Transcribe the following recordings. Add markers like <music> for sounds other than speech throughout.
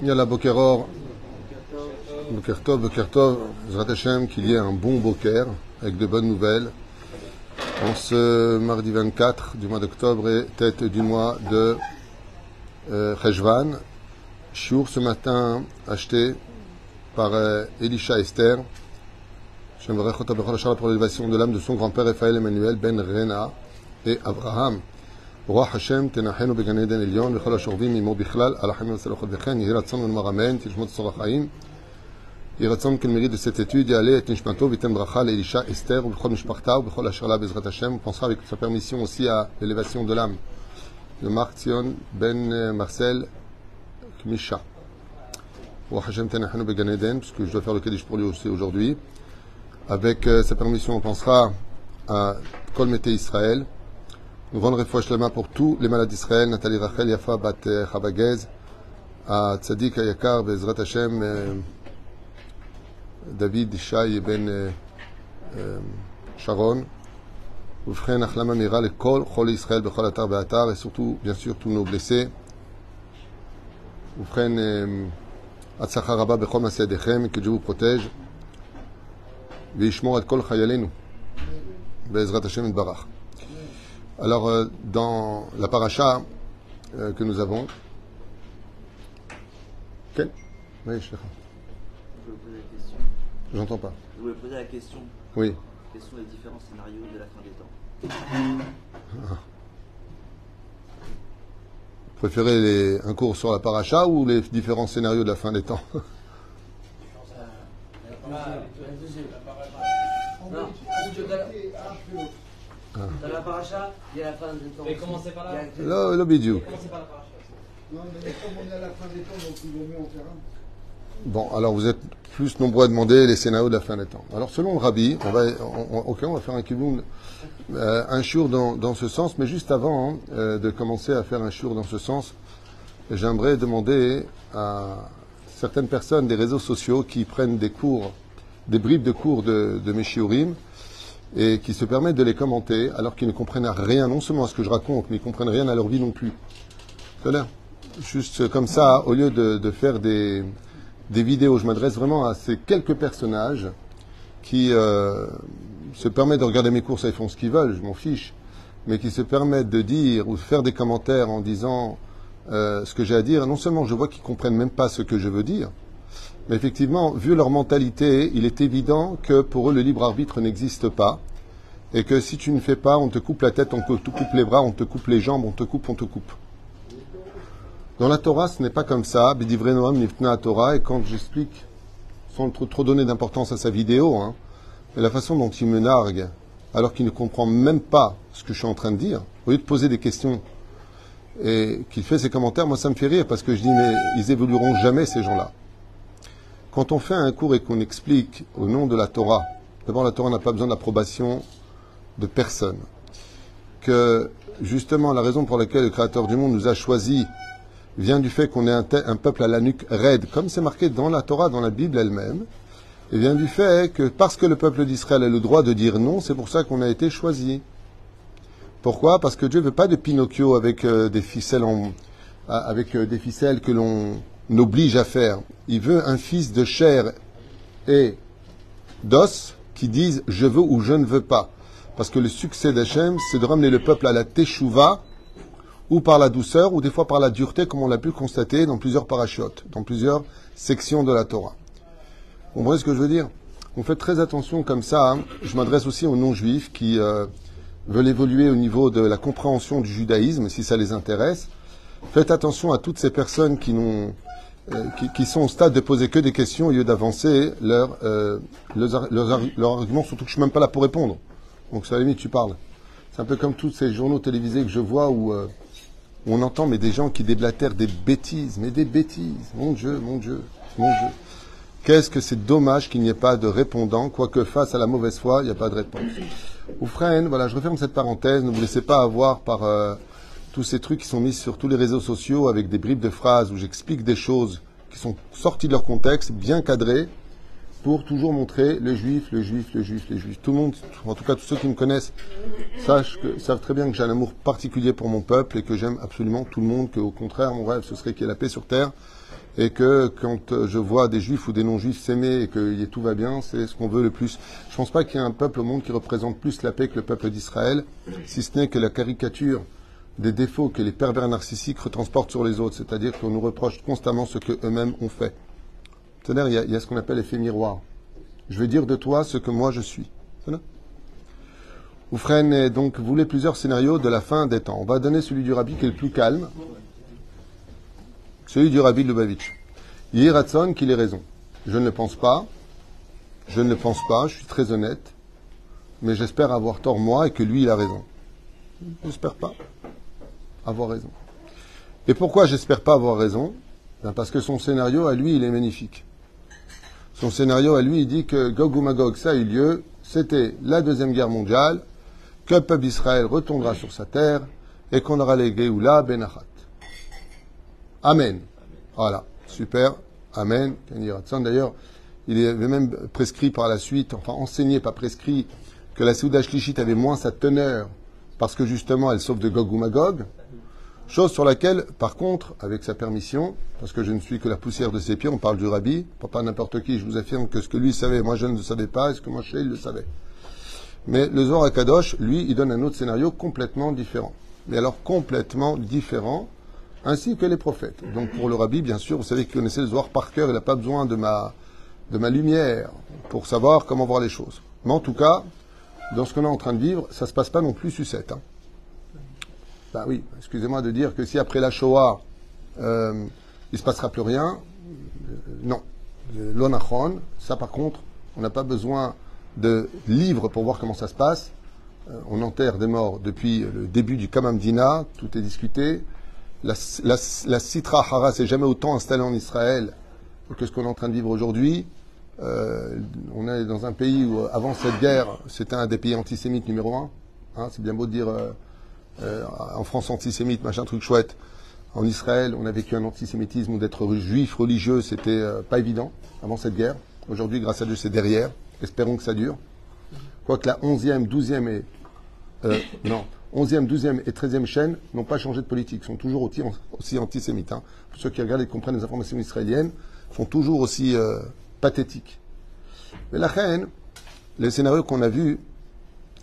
Yalla Bokeror, Bokertov, Bokertov, Zrat Hashem, qu'il y ait un bon Boker avec de bonnes nouvelles. En ce mardi 24 du mois d'octobre et tête du mois de euh, Cheshvan, ce matin acheté par euh, Elisha Esther. Pour l'élévation de l'âme de son grand-père Raphaël Emmanuel Ben Rena et Abraham. רוח השם תנחנו בגן עדן עליון וכל השוכבים עמו בכלל על החיים והצלחות וכן יהי רצון ונאמר אמן תשמות צור החיים יהי רצון כן מריד cette étude יעלה את נשמתו וייתן ברכה לאלישע אסתר ובכל משפחתה ובכל אשר לה בעזרת השם on pensera avec sa permission aussi à l'élévation de l'âme de Marc Tzion Ben Marcel Kmisha רוח השם תנחנו בגן עדן puisque je dois faire le Kaddish pour lui aussi aujourd'hui avec sa permission on pensera à Kol Mete Israël nous rendons refouach la main pour tous les malades d'Israël, Nathalie Rachel, Yafa, Bat Chabagez, à Tzadik Ayakar, Bezrat Hashem, David Shai Ben Sharon, ובכן, החלמה מהירה לכל חולי ישראל בכל אתר ואתר, et surtout, bien sûr, tous nos blessés. ובכן, הצלחה רבה בכל מעשה ידיכם, que Dieu vous protège, וישמור את כל חיילינו, בעזרת השם יתברך. alors, euh, dans la paracha euh, que nous avons. Quel Oui, je Je voulais poser la question. J'entends pas. Je voulais poser la question. Oui. Quels sont les différents scénarios de la fin des temps Vous préférez les- un cours sur la paracha ou les différents scénarios de la fin des temps <laughs> Non, dans la paracha, il y a la fin des temps. Mais commencez par là. Il y a- Le, le bidou. Commencez par la paracha. Non, mais comme on est à la fin des temps, donc il vaut mieux en faire un. Bon, alors vous êtes plus nombreux à demander les scénarios de la fin des temps. Alors selon le rabbi, on va, on, on- ok, on va faire un kiboum, euh, un dans, dans ce sens, mais juste avant hein, euh, de commencer à faire un shur dans ce sens, j'aimerais demander à certaines personnes des réseaux sociaux qui prennent des cours, des bribes de cours de, de mes shiurim, et qui se permettent de les commenter alors qu'ils ne comprennent rien, non seulement à ce que je raconte, mais ils comprennent rien à leur vie non plus. C'est-à-dire, juste comme ça, au lieu de, faire des, vidéos, je m'adresse vraiment à ces quelques personnages qui euh, se permettent de regarder mes cours, ça ils font ce qu'ils veulent, je m'en fiche, mais qui se permettent de dire ou de faire des commentaires en disant euh, ce que j'ai à dire. Non seulement je vois qu'ils comprennent même pas ce que je veux dire, mais effectivement, vu leur mentalité, il est évident que pour eux le libre arbitre n'existe pas. Et que si tu ne fais pas, on te coupe la tête, on te coupe les bras, on te coupe les jambes, on te coupe, on te coupe. Dans la Torah, ce n'est pas comme ça. Torah. Et quand j'explique, sans trop, trop donner d'importance à sa vidéo, hein, mais la façon dont il me nargue, alors qu'il ne comprend même pas ce que je suis en train de dire, au lieu de poser des questions et qu'il fait ses commentaires, moi ça me fait rire parce que je dis mais ils évolueront jamais ces gens-là. Quand on fait un cours et qu'on explique au nom de la Torah, d'abord la Torah n'a pas besoin d'approbation de personne, que justement la raison pour laquelle le Créateur du monde nous a choisis vient du fait qu'on est un, peuple à la nuque raide, comme c'est marqué dans la Torah, dans la Bible elle-même, et vient du fait que parce que le peuple d'Israël a le droit de dire non, c'est pour ça qu'on a été choisi. Pourquoi? Parce que Dieu veut pas de Pinocchio avec euh, euh, des ficelles que l'on oblige à faire. Il veut un fils de chair et d'os qui disent je veux ou je ne veux pas. Parce que le succès d'Hachem, c'est de ramener le peuple à la teshuva, ou par la douceur, ou des fois par la dureté, comme on l'a pu constater dans plusieurs parachutes, dans plusieurs sections de la Torah. Vous comprenez ce que je veux dire? On fait très attention comme ça. hein. Je m'adresse aussi aux non-juifs qui euh, veulent évoluer au niveau de la compréhension du judaïsme, si ça les intéresse. Faites attention à toutes ces personnes qui, n'ont, qui, qui sont au stade de poser que des questions au lieu d'avancer leurs euh, leurs ar- leurs ar- leurs arguments, surtout que je suis même pas là pour répondre. Donc, à la limite, tu parles. C'est un peu comme tous ces journaux télévisés que je vois où euh, on entend mais des gens qui déblatèrent des bêtises, mais des bêtises. Mon Dieu, mon Dieu, mon Dieu. Qu'est-ce que c'est dommage qu'il n'y ait pas de répondant, quoique face à la mauvaise foi, il n'y a pas de réponse. Oufren, voilà, je referme cette parenthèse. Ne vous laissez pas avoir par euh, tous ces trucs qui sont mis sur tous les réseaux sociaux avec des bribes de phrases où j'explique des choses qui sont sorties de leur contexte, bien cadrées, pour toujours montrer le juif, le juif, le juif, les juifs. Tout le monde, en tout cas tous ceux qui me connaissent, savent très bien que j'ai un amour particulier pour mon peuple et que j'aime absolument tout le monde, qu'au contraire, mon rêve, ce serait qu'il y ait la paix sur terre. Et que quand euh, je vois des juifs ou des non-juifs s'aimer et que tout va bien, c'est ce qu'on veut le plus. Je pense pas qu'il y ait un peuple au monde qui représente plus la paix que le peuple d'Israël, si ce n'est que la caricature des défauts que les pervers narcissiques retransportent sur les autres, c'est-à-dire qu'on nous reproche constamment ce qu'eux-mêmes ont fait. C'est-à-dire, il y a, ce qu'on appelle l'effet miroir. Je vais dire de toi ce que moi je suis. Oufren, donc, voulez plusieurs scénarios de la fin des temps. On va donner celui du Rabbi qui est le plus calme. Celui du Rabbi Lubavitch. Yiratson qu'il ait raison. Je ne le pense pas. Je ne le pense pas. Je suis très honnête. Mais j'espère avoir tort moi et que lui, il a raison. J'espère pas avoir raison. Et pourquoi j'espère pas avoir raison? Ben Parce que son scénario, à lui, il est magnifique. Son scénario, à lui, il dit que Gog ou Magog, ça a eu lieu. C'était la Deuxième Guerre mondiale, que le peuple d'Israël retournera sur sa terre et qu'on aura les Géoula Benachat. Amen. Voilà, super. Amen. D'ailleurs, il avait même prescrit par la suite, enfin enseigné, pas prescrit, que la Souda Shlichit avait moins sa teneur parce que justement elle sauve de Gog ou Magog. Chose sur laquelle, par contre, avec sa permission, parce que je ne suis que la poussière de ses pieds, on parle du rabbi, pas, n'importe qui, je vous affirme que ce que lui savait, moi je ne le savais pas, et ce que moi je sais, il le savait. Mais le Zohar à Kadosh, lui, il donne un autre scénario complètement différent. Mais alors complètement différent, ainsi que les prophètes. Donc pour le rabbi, bien sûr, vous savez qu'il connaissait le Zohar par cœur, il n'a pas besoin de ma, de ma lumière pour savoir comment voir les choses. Mais en tout cas, dans ce qu'on est en train de vivre, ça ne se passe pas non plus sucette. Hein. Ben oui, excusez-moi de dire que si après la Shoah, euh, il ne se passera plus rien, euh, non. L'onachon, ça par contre, on n'a pas besoin de livres pour voir comment ça se passe. Euh, on enterre des morts depuis le début du Kamamdina, tout est discuté. La, la, la Sitra Hara s'est jamais autant installée en Israël que ce qu'on est en train de vivre aujourd'hui. Euh, on est dans un pays où, avant cette guerre, c'était un des pays antisémites numéro un. Hein, c'est bien beau de dire euh, euh, en France antisémite, machin truc chouette. En Israël, on a vécu un antisémitisme où d'être juif religieux, c'était euh, pas évident avant cette guerre. Aujourd'hui, grâce à Dieu, c'est derrière. Espérons que ça dure. Quoique la 11e, 12e et euh, non, 11e, 12e et 13e chaîne n'ont pas changé de politique, sont toujours aussi, antisémites. Hein. Pour ceux qui regardent et comprennent les informations israéliennes, sont toujours aussi euh, pathétiques. Mais la reine, les scénarios qu'on a vus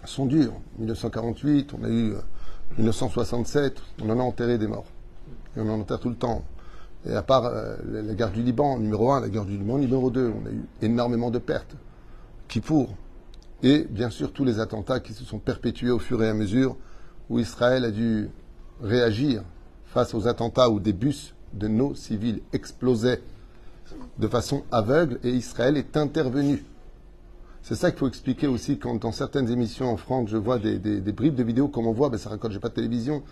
sont durs. 1948, on a eu euh, 1967, on en a enterré des morts. Et on en enterre tout le temps. Et à part euh, la guerre du Liban, numéro 1, la guerre du Liban, numéro 2, on a eu énormément de pertes. Qui pour Et bien sûr tous les attentats qui se sont perpétués au fur et à mesure où Israël a dû réagir face aux attentats où des bus de nos civils explosaient de façon aveugle et Israël est intervenu. C'est ça qu'il faut expliquer aussi quand dans certaines émissions en France, je vois des, bribes de vidéos comme on voit, ben ça raconte, j'ai pas de télévision,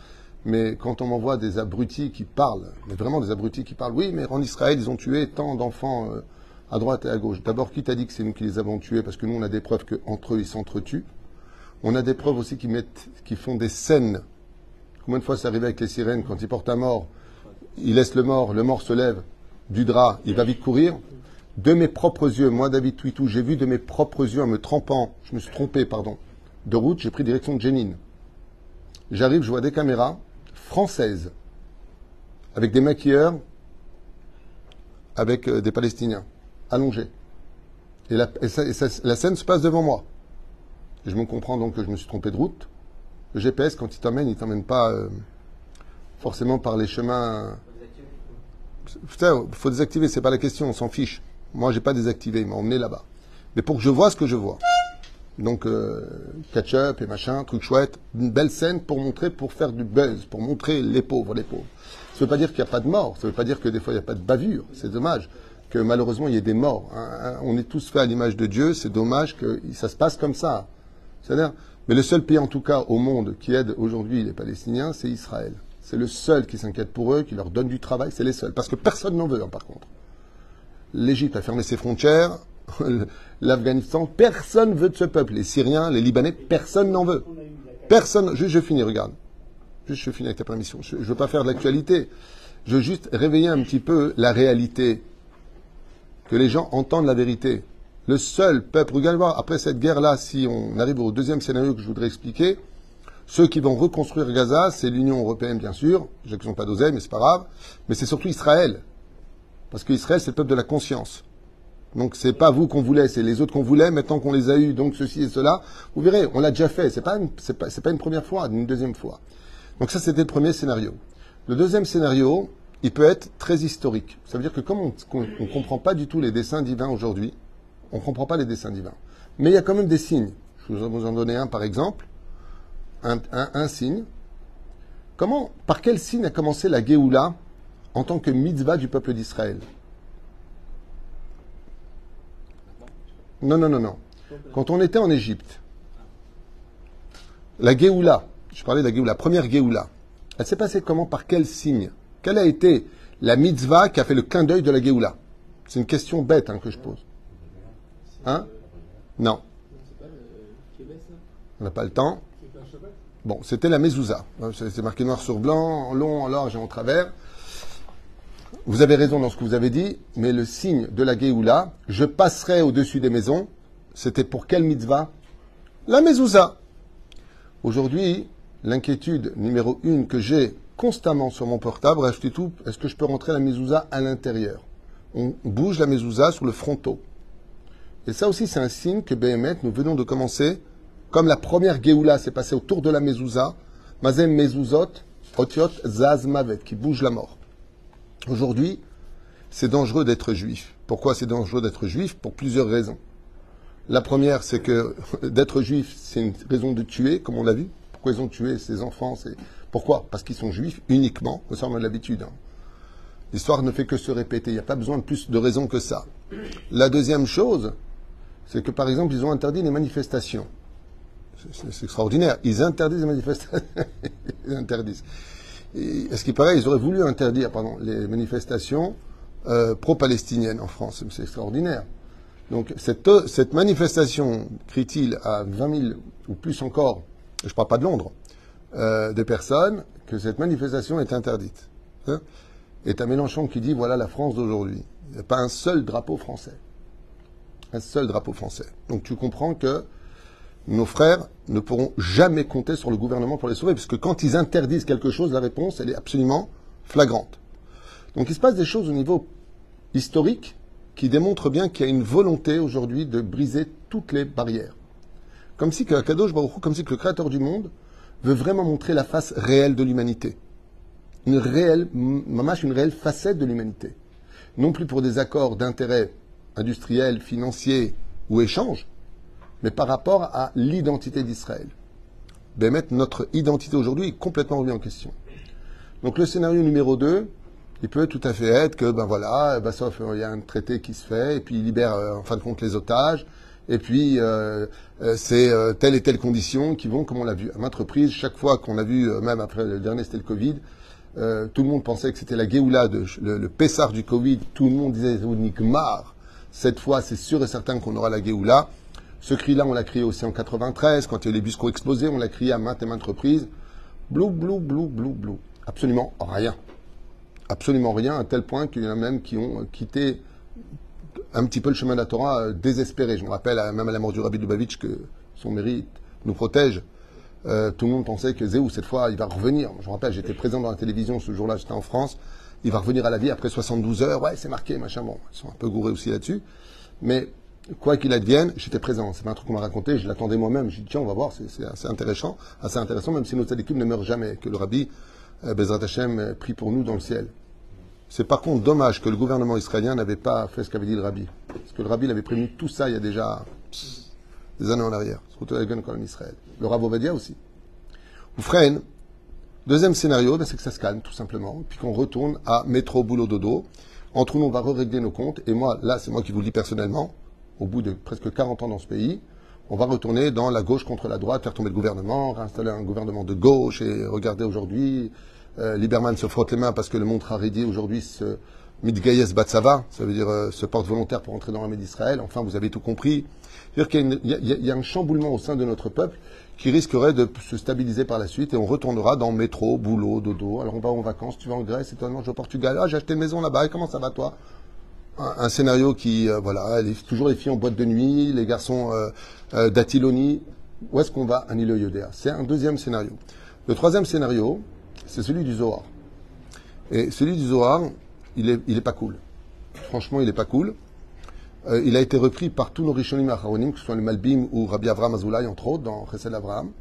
mais quand on m'envoie des abrutis qui parlent, mais vraiment des abrutis qui parlent, oui, mais en Israël, ils ont tué tant d'enfants euh, à droite et à gauche. D'abord, qui t'a dit que c'est nous qui les avons tués? Parce que nous, on a des preuves qu'entre eux, ils s'entretuent. On a des preuves aussi qui font des scènes. Combien de fois c'est arrivé avec les sirènes quand ils portent un mort? Ils laissent le mort, le mort se lève du drap, il va vite courir. De mes propres yeux, moi David Twitou, j'ai vu de mes propres yeux en me trompant, je me suis trompé, pardon, de route, j'ai pris direction de Jenin. J'arrive, je vois des caméras françaises avec des maquilleurs, avec euh, des Palestiniens allongés. Et, la, scène se passe devant moi. Je me comprends donc que je me suis trompé de route. Le GPS, quand il t'emmène, il t'emmène pas euh, forcément par les chemins. Putain, faut désactiver, c'est pas la question, on s'en fiche. Moi, j'ai pas désactivé, il m'a emmené là-bas. Mais pour que je vois ce que je vois. Donc, euh, catch-up et machin, truc chouette. Une belle scène pour montrer, pour faire du buzz, pour montrer les pauvres, les pauvres. Ça veut pas dire qu'il n'y a pas de morts, ça veut pas dire que des fois il n'y a pas de bavure. C'est dommage que malheureusement il y ait des morts. hein, hein. On est tous faits à l'image de Dieu, c'est dommage que ça se passe comme ça. C'est-à-dire, mais le seul pays en tout cas au monde qui aide aujourd'hui les Palestiniens, c'est Israël. C'est le seul qui s'inquiète pour eux, qui leur donne du travail, c'est les seuls. Parce que personne n'en veut, hein, par contre. L'Égypte a fermé ses frontières, <laughs> l'Afghanistan, personne veut de ce peuple. Les Syriens, les Libanais, personne n'en veut. Personne, juste je finis, regarde. Juste je finis avec ta permission. Je ne veux pas faire de l'actualité. Je veux juste réveiller un petit peu la réalité. Que les gens entendent la vérité. le seul peuple, regardez voir, après cette guerre-là, si on arrive au deuxième scénario que je voudrais expliquer, ceux qui vont reconstruire Gaza, c'est l'Union européenne, bien sûr, n'ont pas d'oseille, mais c'est pas grave, mais c'est surtout Israël. Parce qu'Israël, c'est le peuple de la conscience. Donc c'est pas vous qu'on voulait, c'est les autres qu'on voulait, maintenant qu'on les a eus, donc ceci et cela. Vous verrez, on l'a déjà fait, c'est pas, pas, une première fois, une deuxième fois. Donc ça, c'était le premier scénario. Le deuxième scénario, il peut être très historique. Ça veut dire que comme on ne comprend pas du tout les dessins divins aujourd'hui, on ne comprend pas les dessins divins. Mais il y a quand même des signes. Je vous en donner un par exemple. Un, signe. Comment, par quel signe a commencé la Géoula en tant que mitzvah du peuple d'Israël? Non, non, non, non. Quand on était en Égypte, la Géoula, je parlais de la Géoula, la première Géoula, elle s'est passée comment Par quel signe? Quelle a été la mitzvah qui a fait le clin d'œil de la Géoula? C'est une question bête hein, que je pose. Hein? Non. On n'a pas le temps. Bon, c'était la mezouza. C'est c'est marqué noir sur blanc, en long, en large et en travers. Vous avez raison dans ce que vous avez dit, mais le signe de la Géoula, je passerai au-dessus des maisons, c'était pour quelle mitzvah? La mezouza. Aujourd'hui, l'inquiétude numéro une que j'ai constamment sur mon portable, tout, est-ce que je peux rentrer la mezouza à l'intérieur? On bouge la mezouza sur le fronton. Et ça aussi, c'est un signe que BMF, nous venons de commencer, comme la première Géoula s'est passée autour de la mezouza, Mazem Mezuzot, Otiot Zaz Mavet, qui bouge la mort. Aujourd'hui, c'est dangereux d'être juif. Pourquoi c'est dangereux d'être juif? Pour plusieurs raisons. La première, c'est que <laughs> d'être juif, c'est une raison de tuer, comme on l'a vu. Pourquoi ils ont tué ces enfants. Pourquoi? Parce qu'ils sont juifs uniquement. Ça, on a l'habitude. hein. L'histoire ne fait que se répéter. Il n'y a pas besoin de plus de raisons que ça. La deuxième chose, c'est que par exemple, ils ont interdit les manifestations. C'est- extraordinaire. Ils interdisent les manifestations. <laughs> ils interdisent. Et, ce qui paraît, ils auraient voulu interdire pardon, les manifestations euh, pro-palestiniennes en France. C'est extraordinaire. Donc cette, cette manifestation, crie-t-il, à 20 000 ou plus encore, je ne parle pas de Londres, euh, de personnes, que cette manifestation est interdite. Hein et à Mélenchon qui dit voilà la France d'aujourd'hui. Il n'y a pas un seul drapeau français. Un seul drapeau français. Donc tu comprends que nos frères ne pourront jamais compter sur le gouvernement pour les sauver, parce que quand ils interdisent quelque chose, la réponse, elle est absolument flagrante. Donc il se passe des choses au niveau historique qui démontrent bien qu'il y a une volonté aujourd'hui de briser toutes les barrières. Comme si que Kadosh comme si le créateur du monde veut vraiment montrer la face réelle de l'humanité. Une réelle, mamash, une réelle facette de l'humanité. Non plus pour des accords d'intérêt industriel, financier ou échange, mais par rapport à l'identité d'Israël. Bémet, notre identité aujourd'hui est complètement remise en question. Donc le scénario numéro 2, il peut tout à fait être que, ben voilà, ben, sauf il y a un traité qui se fait, et puis il libère euh, en fin de compte les otages, et puis euh, euh, c'est euh, telle et telle condition qui vont, comme on l'a vu à maintes reprises, chaque fois qu'on a vu, euh, même après le dernier c'était le Covid, euh, tout le monde pensait que c'était la Géoula, de, le, le du Covid, tout le monde disait Nikmar, cette fois c'est sûr et certain qu'on aura la Géoula. Ce cri-là, on l'a crié aussi en 93, quand il y a eu les bus qui ont explosé, on l'a crié à maintes et maintes reprises. Blou, blou, blou, blou, blou. Absolument rien. Absolument rien, à tel point qu'il y en a même qui ont quitté un petit peu le chemin de la Torah euh, désespéré. Je me rappelle, euh, même à la mort du Rabbi Lubavitch, que son mérite nous protège. Euh, tout le monde pensait que Zéou, cette fois, il va revenir. Je me rappelle, j'étais présent dans la télévision ce jour-là, j'étais en France. Il va revenir à la vie après 72 heures. Ouais, c'est marqué, machin. Bon, ils sont un peu gourés aussi là-dessus. Mais quoi qu'il advienne, j'étais présent. C'est pas un truc qu'on m'a raconté, je l'attendais moi-même. J'ai dit, tiens, on va voir, c'est assez intéressant, assez intéressant, même si nos équipes ne meurent jamais, que le Rabbi, euh, Bezrat Hashem, euh, prie pour nous dans le ciel. C'est par contre dommage que le gouvernement israélien n'avait pas fait ce qu'avait dit le Rabbi. Parce que le Rabbi l'avait prévenu tout ça il y a déjà des années en arrière. Le Rav Ovadia aussi. Ou. Deuxième scénario, ben, c'est que ça se calme tout simplement, puis qu'on retourne à métro, boulot, dodo. Entre nous, on va régler nos comptes. Et moi, là, c'est moi qui vous le dis personnellement, au bout de presque 40 ans dans ce pays, on va retourner dans la gauche contre la droite, faire tomber le gouvernement, réinstaller un gouvernement de gauche. Et regardez aujourd'hui, euh, Lieberman se frotte les mains parce que le monde Haredi aujourd'hui se Midgayes Batsava, ça veut dire euh, se porte volontaire pour entrer dans l'armée d'Israël. Enfin, vous avez tout compris. C'est-à-dire y a un chamboulement au sein de notre peuple qui risquerait de se stabiliser par la suite et on retournera dans métro, boulot, dodo. Alors on va en vacances, tu vas en Grèce, et toi non, je vais au Portugal. Ah, j'ai acheté une maison là-bas, et comment ça va toi? Un, scénario qui, euh, voilà, toujours les filles en boîte de nuit, les garçons euh, euh, d'Atiloni. Où est-ce qu'on va Anilo Yodéa? C'est un deuxième scénario. Le troisième scénario, c'est celui du Zohar. Et celui du Zohar, il est, il est pas cool. Franchement, il est pas cool. Il a été repris par tous nos Rishonim Acharonim, que ce soit le Malbim ou Rabbi Avraham Azoulay, entre autres, dans Chesed Avraham.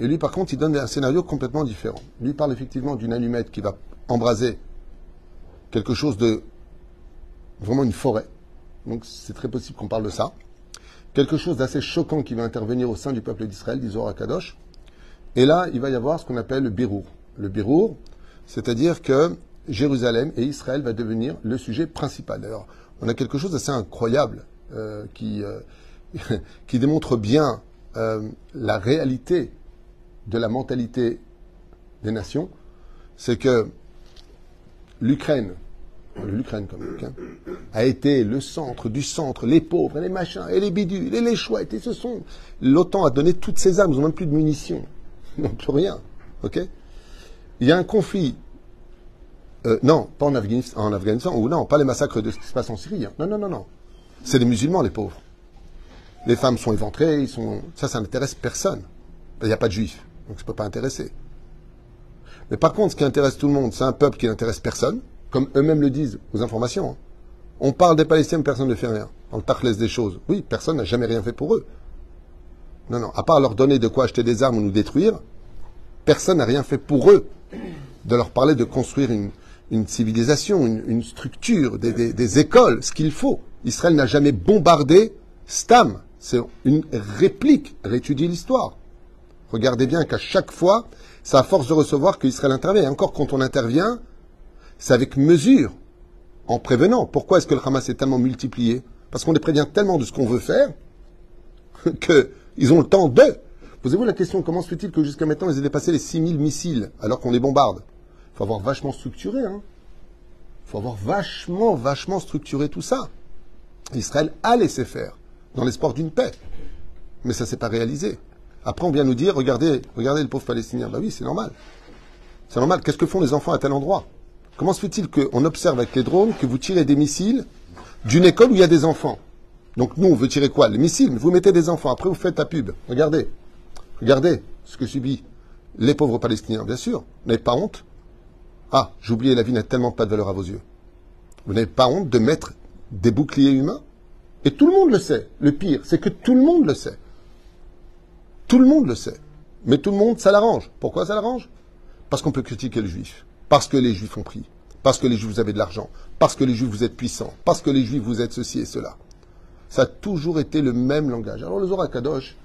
Et lui, par contre, il donne un scénario complètement différent. Lui parle effectivement d'une allumette qui va embraser quelque chose de vraiment une forêt. Donc c'est très possible qu'on parle de ça. Quelque chose d'assez choquant qui va intervenir au sein du peuple d'Israël, dit Zohar Kadosh. Et là, il va y avoir ce qu'on appelle le birour. Le birour, c'est-à-dire que Jérusalem et Israël va devenir le sujet principal. D'ailleurs, on a quelque chose d'assez incroyable euh, qui, euh, <laughs> qui démontre bien euh, la réalité de la mentalité des nations. C'est que l'Ukraine, l'Ukraine comme hein, a été le centre du centre, les pauvres, les machins, et les bidules, et les chouettes, et ce sont. L'OTAN a donné toutes ses armes, ils n'ont même plus de munitions. Ils n'ont plus rien. Il y a un conflit. euh, non, pas en Afghanistan, ou non, pas les massacres de ce qui se passe en Syrie. hein. Non, non, non, non. C'est les musulmans, les pauvres. Les femmes sont éventrées. Ça, ça n'intéresse personne. Il n'y a pas de juifs, donc ça ne peut pas intéresser. Mais par contre, ce qui intéresse tout le monde, c'est un peuple qui n'intéresse personne, comme eux-mêmes le disent aux informations. hein. On parle des Palestiniens, personne ne fait rien. Le tachlès des choses. Oui, personne n'a jamais rien fait pour eux. Non, non, à part leur donner de quoi acheter des armes ou nous détruire, personne n'a rien fait pour eux. De leur parler de construire une, civilisation, une, structure, des, écoles, ce qu'il faut. Israël n'a jamais bombardé Stam. C'est une réplique. Réétudiez l'histoire. Regardez bien qu'à chaque fois, c'est à force de recevoir qu'Israël intervient. Et encore quand on intervient, c'est avec mesure, en prévenant. Pourquoi est-ce que le Hamas est tellement multiplié? Parce qu'on les prévient tellement de ce qu'on veut faire <laughs> qu'ils ont le temps de. Posez-vous la question, comment se fait-il que jusqu'à maintenant, ils aient dépassé les 6000 missiles alors qu'on les bombarde? Il faut avoir vachement structuré. Il faut avoir vachement, vachement structuré tout ça. Israël a laissé faire, dans l'espoir d'une paix. Mais ça ne s'est pas réalisé. Après, on vient nous dire, regardez, regardez le pauvre Palestinien. Ben oui, c'est normal. C'est normal. Qu'est-ce que font les enfants à tel endroit? Comment se fait-il qu'on observe avec les drones que vous tirez des missiles d'une école où il y a des enfants? Donc nous, on veut tirer quoi? Les missiles, vous mettez des enfants. Après, vous faites la pub. Regardez. Regardez ce que subit les pauvres Palestiniens. Bien sûr. Vous n'avez pas honte Ah, oublié, la vie n'a tellement pas de valeur à vos yeux. Vous n'avez pas honte de mettre des boucliers humains? Et tout le monde le sait. Le pire, c'est que tout le monde le sait. Tout le monde le sait. Mais tout le monde, ça l'arrange. Pourquoi ça l'arrange? Parce qu'on peut critiquer le juif. Parce que les juifs ont pris. Parce que les juifs, vous avez de l'argent. Parce que les juifs, vous êtes puissants. Parce que les juifs, vous êtes ceci et cela. Ça a toujours été le même langage. Alors le Zohar Kadosh,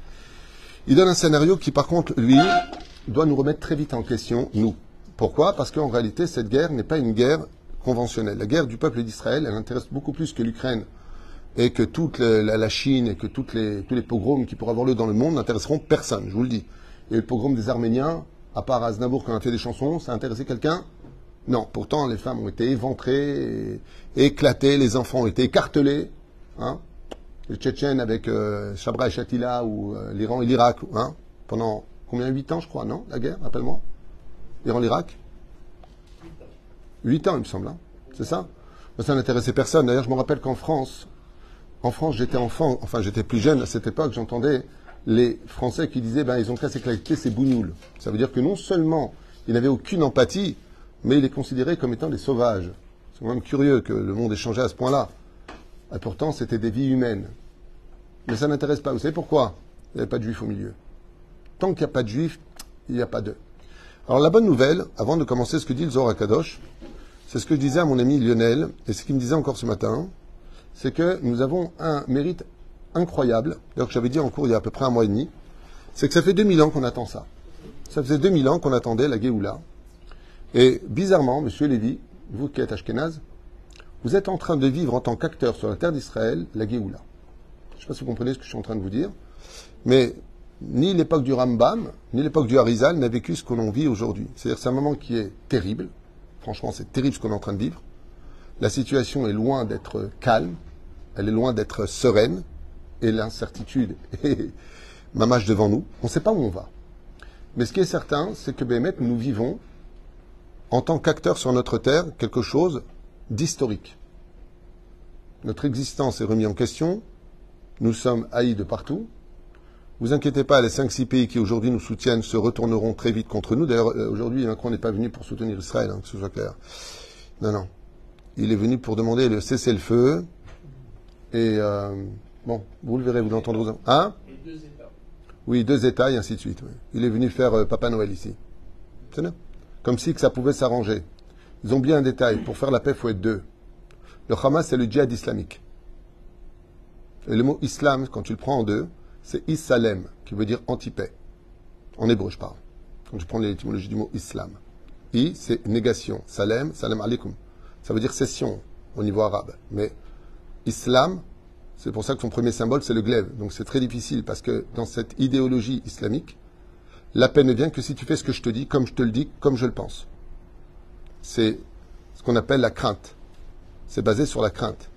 il donne un scénario qui, par contre, lui, doit nous remettre très vite en question, nous. Pourquoi? Parce qu'en réalité, cette guerre n'est pas une guerre conventionnelle. La guerre du peuple d'Israël, elle intéresse beaucoup plus que l'Ukraine et que toute la, Chine et que tous les pogroms qui pourraient avoir lieu dans le monde n'intéresseront personne, je vous le dis. Et le pogrom des Arméniens, à part Aznavour qui a fait des chansons, ça a intéressé quelqu'un? Non. Pourtant, les femmes ont été éventrées, éclatées, les enfants ont été écartelés. Hein les Tchétchènes avec euh, Chabra et Shatila ou euh, l'Iran et l'Irak, hein, pendant combien? 8 ans, je crois, non? La guerre, rappelle-moi Iran-Irak 8 ans, il me semble. hein. C'est ça? Ça n'intéressait personne. D'ailleurs, je me rappelle qu'en France, en France, j'étais enfant, enfin j'étais plus jeune à cette époque, j'entendais les Français qui disaient ben, ils ont qu'à s'éclater ces bougnoul. Ça veut dire que non seulement ils n'avaient aucune empathie, mais ils les considéraient comme étant des sauvages. C'est quand même curieux que le monde ait changé à ce point-là. Et pourtant, c'était des vies humaines. Mais ça n'intéresse pas. Vous savez pourquoi Il n'y avait pas de juifs au milieu? Tant qu'il n'y a pas de juifs, il n'y a pas d'eux. Alors la bonne nouvelle, avant de commencer ce que dit le Zohar Kadosh, c'est ce que je disais à mon ami Lionel, et ce qu'il me disait encore ce matin, c'est que nous avons un mérite incroyable, d'ailleurs que j'avais dit en cours il y a à peu près un mois et demi, c'est que ça fait 2000 ans qu'on attend ça. Ça faisait 2000 ans qu'on attendait la Géoula. Et bizarrement, monsieur Lévy, vous qui êtes Ashkenaz, vous êtes en train de vivre en tant qu'acteur sur la terre d'Israël la Géoula. Je ne sais pas si vous comprenez ce que je suis en train de vous dire, mais ni l'époque du Rambam, ni l'époque du Harizal n'a vécu ce que l'on vit aujourd'hui. C'est-à-dire c'est un moment qui est terrible. Franchement, c'est terrible ce qu'on est en train de vivre. La situation est loin d'être calme, elle est loin d'être sereine, et l'incertitude <laughs> mamage devant nous. On ne sait pas où on va. Mais ce qui est certain, c'est que Béhémet, nous vivons, en tant qu'acteurs sur notre terre, quelque chose d'historique. notre existence est remise en question, nous sommes haïs de partout. Vous inquiétez pas, les 5-6 pays qui aujourd'hui nous soutiennent se retourneront très vite contre nous. D'ailleurs, euh, aujourd'hui, Macron n'est pas venu pour soutenir Israël, hein, que ce soit clair. Non, non. Il est venu pour demander le cessez-le-feu. Et euh, bon, vous le verrez, vous l'entendrez. Hein Oui, deux États et ainsi de suite. Il est venu faire euh, Papa Noël ici. C'est. Comme si que ça pouvait s'arranger. Ils ont bien un détail. Pour faire la paix, il faut être deux. Le Hamas, c'est le djihad islamique. Et le mot islam, quand tu le prends en deux, c'est isalem, qui veut dire anti-paix. En hébreu, je parle. Quand je prends l'étymologie du mot islam. I, c'est négation. Salem, salam alaikum. Ça veut dire cession au niveau arabe. Mais islam, c'est pour ça que son premier symbole, c'est le glaive. Donc c'est très difficile parce que dans cette idéologie islamique, la paix ne vient que si tu fais ce que je te dis, comme je te le dis, comme je le pense. C'est ce qu'on appelle la crainte. C'est basé sur la crainte.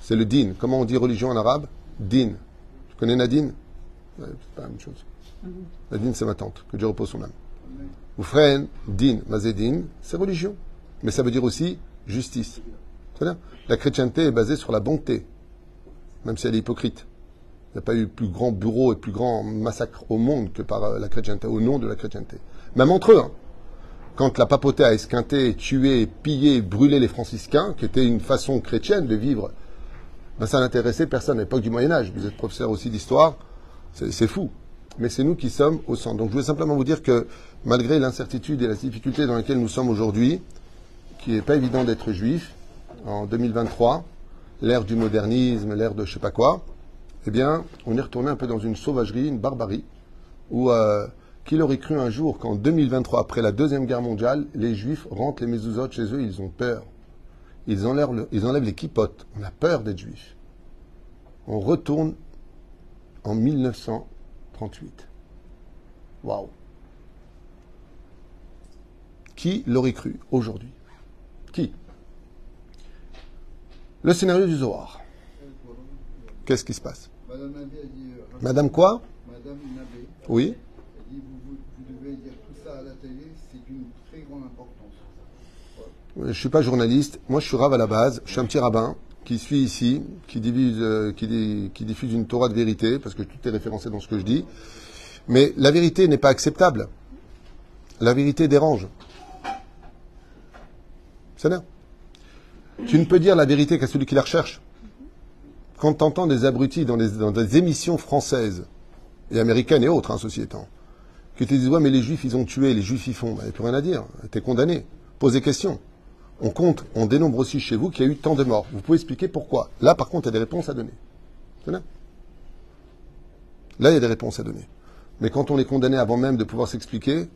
C'est le din. Comment on dit religion en arabe? Din. Tu connais Nadine? Ouais, C'est pas la même chose. Nadine, c'est ma tante. Que Dieu repose son âme. Ou frère, din, mazedin, c'est religion. Mais ça veut dire aussi justice. La chrétienté est basée sur la bonté, même si elle est hypocrite. Il n'y a pas eu plus grand bureau et plus grand massacre au monde que par euh, la chrétienté, au nom de la chrétienté. Même entre eux. hein. Quand la papauté a esquinté, tué, pillé, brûlé les franciscains, qui était une façon chrétienne de vivre, ben ça n'intéressait personne à l'époque du Moyen Âge. Vous êtes professeur aussi d'histoire, c'est c'est fou. Mais c'est nous qui sommes au centre. Donc je voulais simplement vous dire que malgré l'incertitude et la difficulté dans laquelle nous sommes aujourd'hui, qui n'est pas évident d'être juif, en 2023, l'ère du modernisme, l'ère de je sais pas quoi, eh bien, on est retourné un peu dans une sauvagerie, une barbarie, où euh, qui aurait cru un jour qu'en 2023, après la Deuxième Guerre mondiale, les Juifs rentrent les mezuzot chez eux, ils ont peur. Ils enlèvent, les kippotes. On a peur d'être juif. On retourne en 1938. Waouh. Qui l'aurait cru aujourd'hui? Qui? Le scénario du Zohar. Qu'est-ce qui se passe? Madame quoi? Madame Nabé Oui dit, vous, devez dire tout ça à la télé, c'est d'une très grande importance. Je suis pas journaliste. Moi, je suis rave à la base. Je suis un petit rabbin qui suis ici, euh, qui diffuse une Torah de vérité, parce que tout est référencé dans ce que je dis. Mais la vérité n'est pas acceptable. La vérité dérange. C'est là. Tu ne peux dire la vérité qu'à celui qui la recherche. Quand tu entends des abrutis dans, des émissions françaises et américaines et autres, hein, ceci étant, qui te disent Ouais, mais les juifs, ils ont tué, les juifs, ils font. Il n'y a plus rien à dire. Tu es condamné. Pose des questions. On compte, on dénombre aussi chez vous qu'il y a eu tant de morts. Vous pouvez expliquer pourquoi. Là, par contre, il y a des réponses à donner. Là, il y a des réponses à donner. Mais quand on est condamné avant même de pouvoir s'expliquer,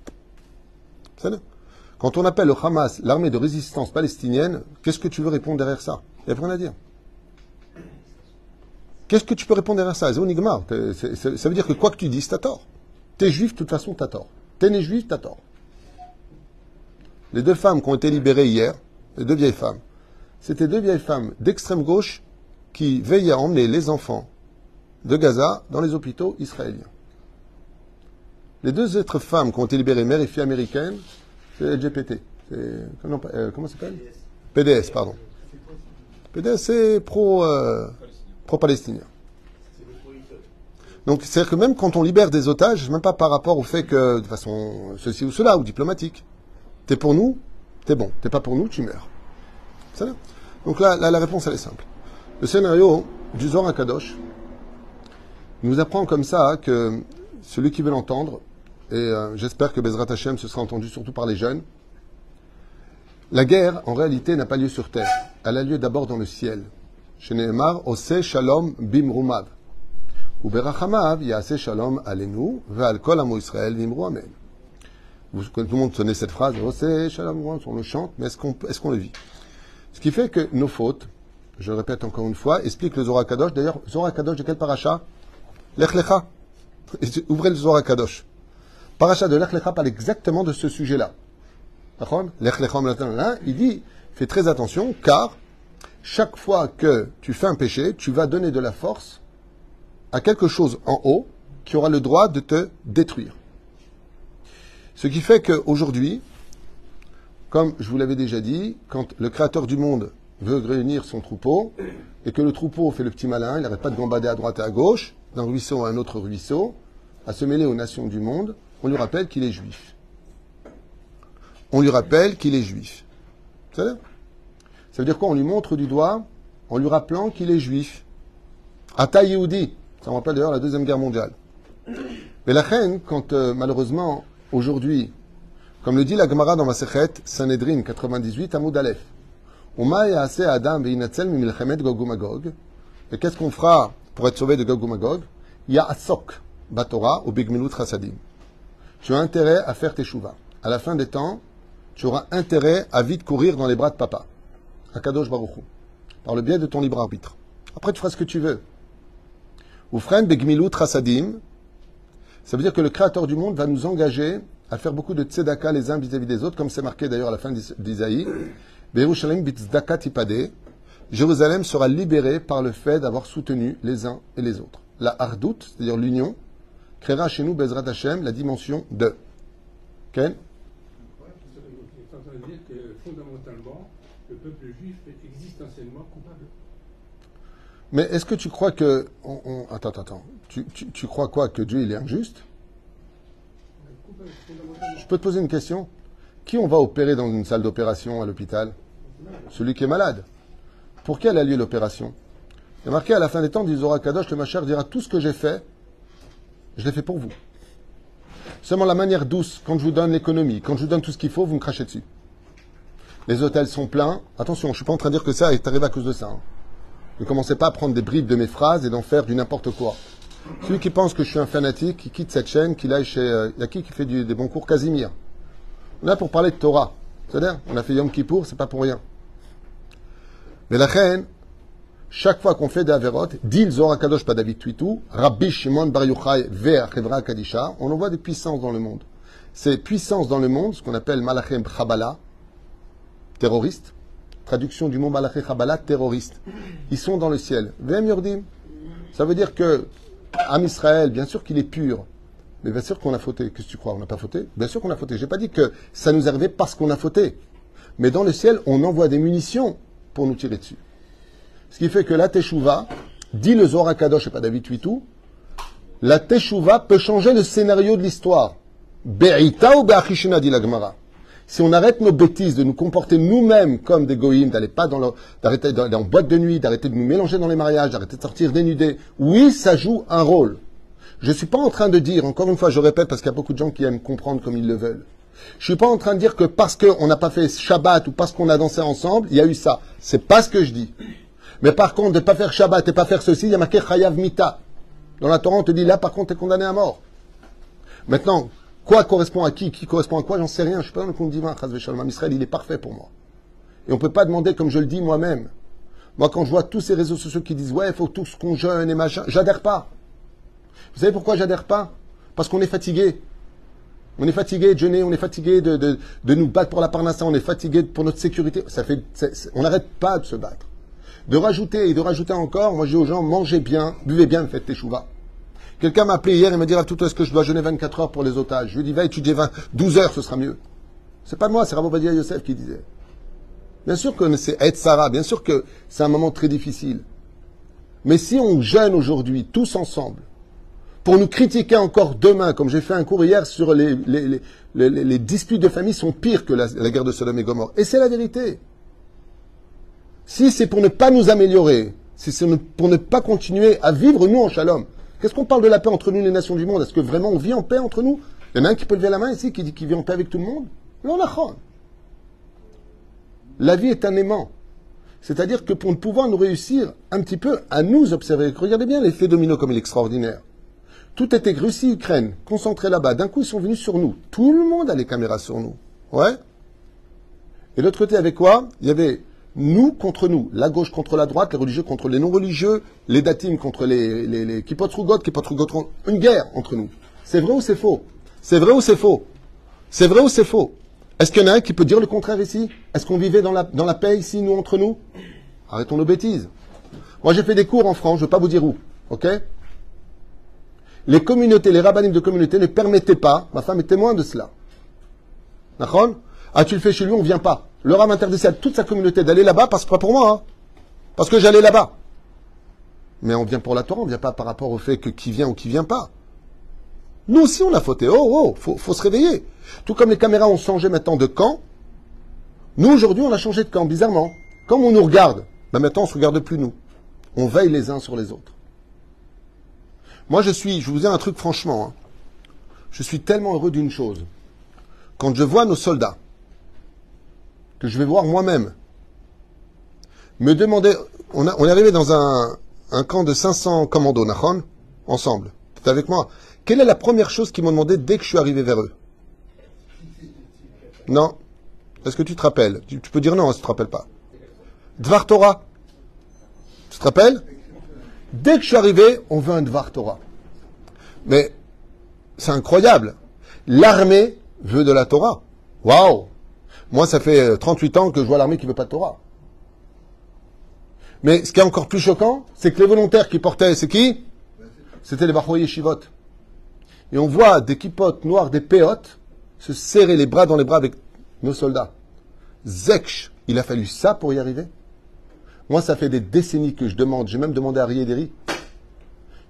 c'est là. Quand on appelle le Hamas l'armée de résistance palestinienne, qu'est-ce que tu veux répondre derrière ça? Il n'y a rien à dire. Qu'est-ce que tu peux répondre derrière ça? C'est- Ça veut dire que quoi que tu dises, t'as tort. T'es juif, de toute façon, t'as tort. T'es né juif, t'as tort. Les deux femmes qui ont été libérées hier, les deux vieilles femmes, c'était deux vieilles femmes d'extrême gauche qui veillaient à emmener les enfants de Gaza dans les hôpitaux israéliens. Les deux autres femmes qui ont été libérées, mère et fille américaines, c'est Comment, euh, comment ça s'appelle PDS, pardon. PDS, c'est pro, euh, pro-palestinien. Donc, c'est-à-dire que même quand on libère des otages, même pas par rapport au fait que, de façon ceci ou cela, ou diplomatique, t'es pour nous, t'es bon. T'es pas pour nous, tu meurs. Là. Donc là, là, la réponse, elle est simple. Le scénario du Zohar Kadosh nous apprend comme ça que celui qui veut l'entendre, et euh, j'espère que Bezrat Hashem se sera entendu surtout par les jeunes, la guerre, en réalité, n'a pas lieu sur terre. Elle a lieu d'abord dans le ciel. Chez Nehemar, Ose Shalom Bimrumav. Ou Berachamav, Yase Shalom Alenu, Ve'al Kol Amo Israël Vimru Amen. Tout le monde connaît cette phrase, Ose Shalom, on le chante, mais est-ce qu'on est le vit? Ce qui fait que nos fautes, je le répète encore une fois, explique le Zohar Kadosh. D'ailleurs, Zohar Kadosh de quel paracha? Lech Lecha. Ouvrez le Zohar Kadosh. Paracha de Lech Lecha parle exactement de ce sujet-là. Il dit, fais très attention, car chaque fois que tu fais un péché, tu vas donner de la force à quelque chose en haut qui aura le droit de te détruire. Ce qui fait qu'aujourd'hui, comme je vous l'avais déjà dit, quand le Créateur du monde veut réunir son troupeau et que le troupeau fait le petit malin, il n'arrête pas de gambader à droite et à gauche, d'un ruisseau à un autre ruisseau, à se mêler aux nations du monde, on lui rappelle qu'il est juif. On lui rappelle qu'il est juif. Ça veut dire quoi? On lui montre du doigt en lui rappelant qu'il est juif. Ata Yehudi. Ça me rappelle d'ailleurs la Deuxième Guerre mondiale. Mais la reine, quand euh, malheureusement, aujourd'hui, comme le dit la Gemara dans Masechet, Sanhedrin 98, Amoud Aleph, Adam. Et qu'est-ce qu'on fera pour être sauvé de Gog uMagog Ya'asok batora ou bigmilut chasadim. Tu as intérêt à faire tes chouvas. À la fin des temps, tu auras intérêt à vite courir dans les bras de papa. Akadosh Baruch Hu. Par le biais de ton libre arbitre. Après, tu feras ce que tu veux. Ou frère begmilut chasadim. Ça veut dire que le Créateur du monde va nous engager à faire beaucoup de tzedaka les uns vis-à-vis des autres, comme c'est marqué d'ailleurs à la fin d'Is- d'Isaïe. Be'erushalayim bitzdaka tipade. Jérusalem sera libérée par le fait d'avoir soutenu les uns et les autres. La hardout, c'est-à-dire l'union, créera chez nous, Bezrat Hashem, la dimension de. C'est en train de dire que fondamentalement, le peuple juif est existentiellement coupable. Mais est-ce que tu crois que. on- on- attends, attends, attends. Tu, tu- tu crois quoi Que Dieu, il est injuste? Je peux te poser une question? Qui on va opérer dans une salle d'opération à l'hôpital? Celui qui est malade. Pour quelle a lieu l'opération? Il est marqué à la fin des temps, dit Kadosh, le Machar dira Tout ce que j'ai fait, je l'ai fait pour vous. Seulement la manière douce, quand je vous donne l'économie, quand je vous donne tout ce qu'il faut, vous me crachez dessus. Les hôtels sont pleins. Attention, je ne suis pas en train de dire que ça est arrivé à cause de ça. hein. Ne commencez pas à prendre des bribes de mes phrases et d'en faire du n'importe quoi. Celui qui pense que je suis un fanatique, qui quitte cette chaîne, qu'il aille chez. euh, Il y a qui fait des bons cours? Casimir On est là pour parler de Torah. C'est-à-dire, on a fait Yom Kippour, c'est pas pour rien. Mais la reine, chaque fois qu'on fait des Averot, dit Zohar Kadosh pas David Tuitou, Rabbi Shimon Bar Yochai vers Kadisha, on envoie des puissances dans le monde. Ces puissances dans le monde, ce qu'on appelle Malachem Chabala, terroristes, traduction du mot Malaché Chabala, terroristes, ils sont dans le ciel. Vem. Ça veut dire que Am Israël, bien sûr qu'il est pur, mais bien sûr qu'on a fauté. Qu'est-ce que tu crois On n'a pas fauté? Bien sûr qu'on a fauté. J'ai pas dit que ça nous arrivait parce qu'on a fauté. Mais dans le ciel, on envoie des munitions pour nous tirer dessus. Ce qui fait que la Teshuvah, dit le Zohar Kadosh et pas David Huitou, la Teshuvah peut changer le scénario de l'histoire. Be'ita ou be'achishina, dit la Gemara. Si on arrête nos bêtises, de nous comporter nous-mêmes comme des goïms, d'aller pas dans d'arrêter d'aller en boîte de nuit, d'arrêter de nous mélanger dans les mariages, d'arrêter de sortir dénudés, oui, ça joue un rôle. Je suis pas en train de dire, encore une fois, je répète parce qu'il y a beaucoup de gens qui aiment comprendre comme ils le veulent. Je suis pas en train de dire que parce qu'on n'a pas fait Shabbat ou parce qu'on a dansé ensemble, il y a eu ça. C'est pas ce que je dis. Mais par contre, de pas faire Shabbat et pas faire ceci, il y a marqué Chayav Mita. Dans la Torah, on te dit là, par contre, tu es condamné à mort. Maintenant, quoi correspond à qui Qui correspond à quoi J'en sais rien. Je suis pas dans le compte divin. Israël, il est parfait pour moi. Et on peut pas demander comme je le dis moi-même. Moi, quand je vois tous ces réseaux sociaux qui disent ouais, il faut tous qu'on jeûne et machin, j'adhère pas. Vous savez pourquoi j'adhère pas? Parce qu'on est fatigué. On est fatigué de jeûner, on est fatigué de, de, de nous battre pour la parnassa, on est fatigué pour notre sécurité. Ça fait, on n'arrête pas de se battre. De rajouter et de rajouter encore, moi je dis aux gens, mangez bien, buvez bien, faites tes chouvas. Quelqu'un m'a appelé hier et m'a dit, tout est-ce que je dois jeûner 24 heures pour les otages? Je lui dit, va étudier 20, 12 heures, ce sera mieux. C'est pas moi, c'est Rabbi Badia Yosef qui disait. Bien sûr que c'est être Sarah, bien sûr que c'est un moment très difficile. Mais si on jeûne aujourd'hui, tous ensemble, pour nous critiquer encore demain, comme j'ai fait un cours hier sur les, disputes de famille sont pires que la, la guerre de Sodome et Gomorre. Et c'est la vérité. Si c'est pour ne pas nous améliorer, si c'est pour ne pas continuer à vivre nous en shalom, qu'est-ce qu'on parle de la paix entre nous les nations du monde? Est-ce que vraiment on vit en paix entre nous? Il y en a un qui peut lever la main ici qui dit qu'il vit en paix avec tout le monde? Non, nachon. La vie est un aimant. C'est-à-dire que pour pouvoir nous réussir un petit peu à nous observer, regardez bien l'effet domino comme il est extraordinaire. Tout était Russie, Ukraine, concentré là-bas. D'un coup, ils sont venus sur nous. Tout le monde a les caméras sur nous. Ouais. Et l'autre côté, avec quoi? Il y avait nous contre nous, la gauche contre la droite, les religieux contre les non-religieux, les datim contre les, les, les contre... Une guerre entre nous. C'est vrai ou c'est faux? C'est vrai ou c'est faux? C'est vrai ou c'est faux? Est-ce qu'il y en a un qui peut dire le contraire ici? Est-ce qu'on vivait dans la, dans la paix ici, nous, entre nous? Arrêtons nos bêtises. Moi, j'ai fait des cours en France, je ne vais pas vous dire où. OK? Les communautés, les rabbinim de communauté ne permettaient pas, ma femme est témoin de cela. D'accord? Ah, tu le fais chez lui, on ne vient pas. Le Rav interdisait à toute sa communauté d'aller là-bas, parce que pas pour moi, hein. parce que j'allais là-bas. Mais on vient pour la Torah, on vient pas par rapport au fait que qui vient ou qui vient pas. Nous aussi, on a fauté. Oh, oh, faut, faut se réveiller. Tout comme les caméras ont changé maintenant de camp, nous, aujourd'hui, on a changé de camp, bizarrement. Comme on nous regarde, ben maintenant, on se regarde plus, nous. On veille les uns sur les autres. Moi, je suis, je vous dis un truc franchement, hein. je suis tellement heureux d'une chose. Quand je vois nos soldats, que je vais voir moi-même, me demander, on, est arrivé dans un, camp de 500 commandos, Nahon, ensemble. Tu avec moi. Quelle est la première chose qu'ils m'ont demandé dès que je suis arrivé vers eux? Non. Est-ce que tu te rappelles? Tu, tu peux dire non hein, si tu te rappelles pas. Dvar Torah. Tu te rappelles? Dès que je suis arrivé, on veut un Dvar Torah. Mais c'est incroyable. L'armée veut de la Torah. Waouh Moi, ça fait euh, 38 ans que je vois l'armée qui veut pas de Torah. Mais ce qui est encore plus choquant, c'est que les volontaires qui portaient, c'est qui? C'était les Bachoy Yeshivot. Et on voit des kipotes noirs, des péotes, se serrer les bras dans les bras avec nos soldats. Zekch, il a fallu ça pour y arriver? Moi, ça fait des décennies que je demande, j'ai même demandé à Riederi,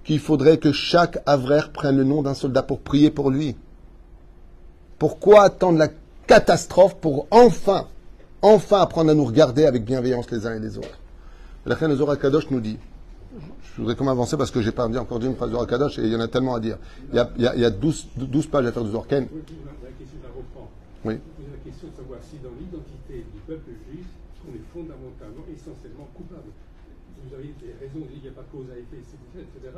qu'il faudrait que chaque avraire prenne le nom d'un soldat pour prier pour lui. Pourquoi attendre la catastrophe pour enfin, enfin apprendre à nous regarder avec bienveillance les uns et les autres La reine Zohar Kadosh nous dit, je voudrais comme avancer parce que j'ai pas encore dit une phrase Zohar Kadosh et il y en a tellement à dire. Il y a, il y a, il y a 12, 12 pages à faire du Zohar Ken. Oui, la question de savoir si dans l'identité du peuple juif, on est fondamentalement, essentiellement coupable. Vous avez des raisons, il n'y a pas de cause à effet, etc. etc.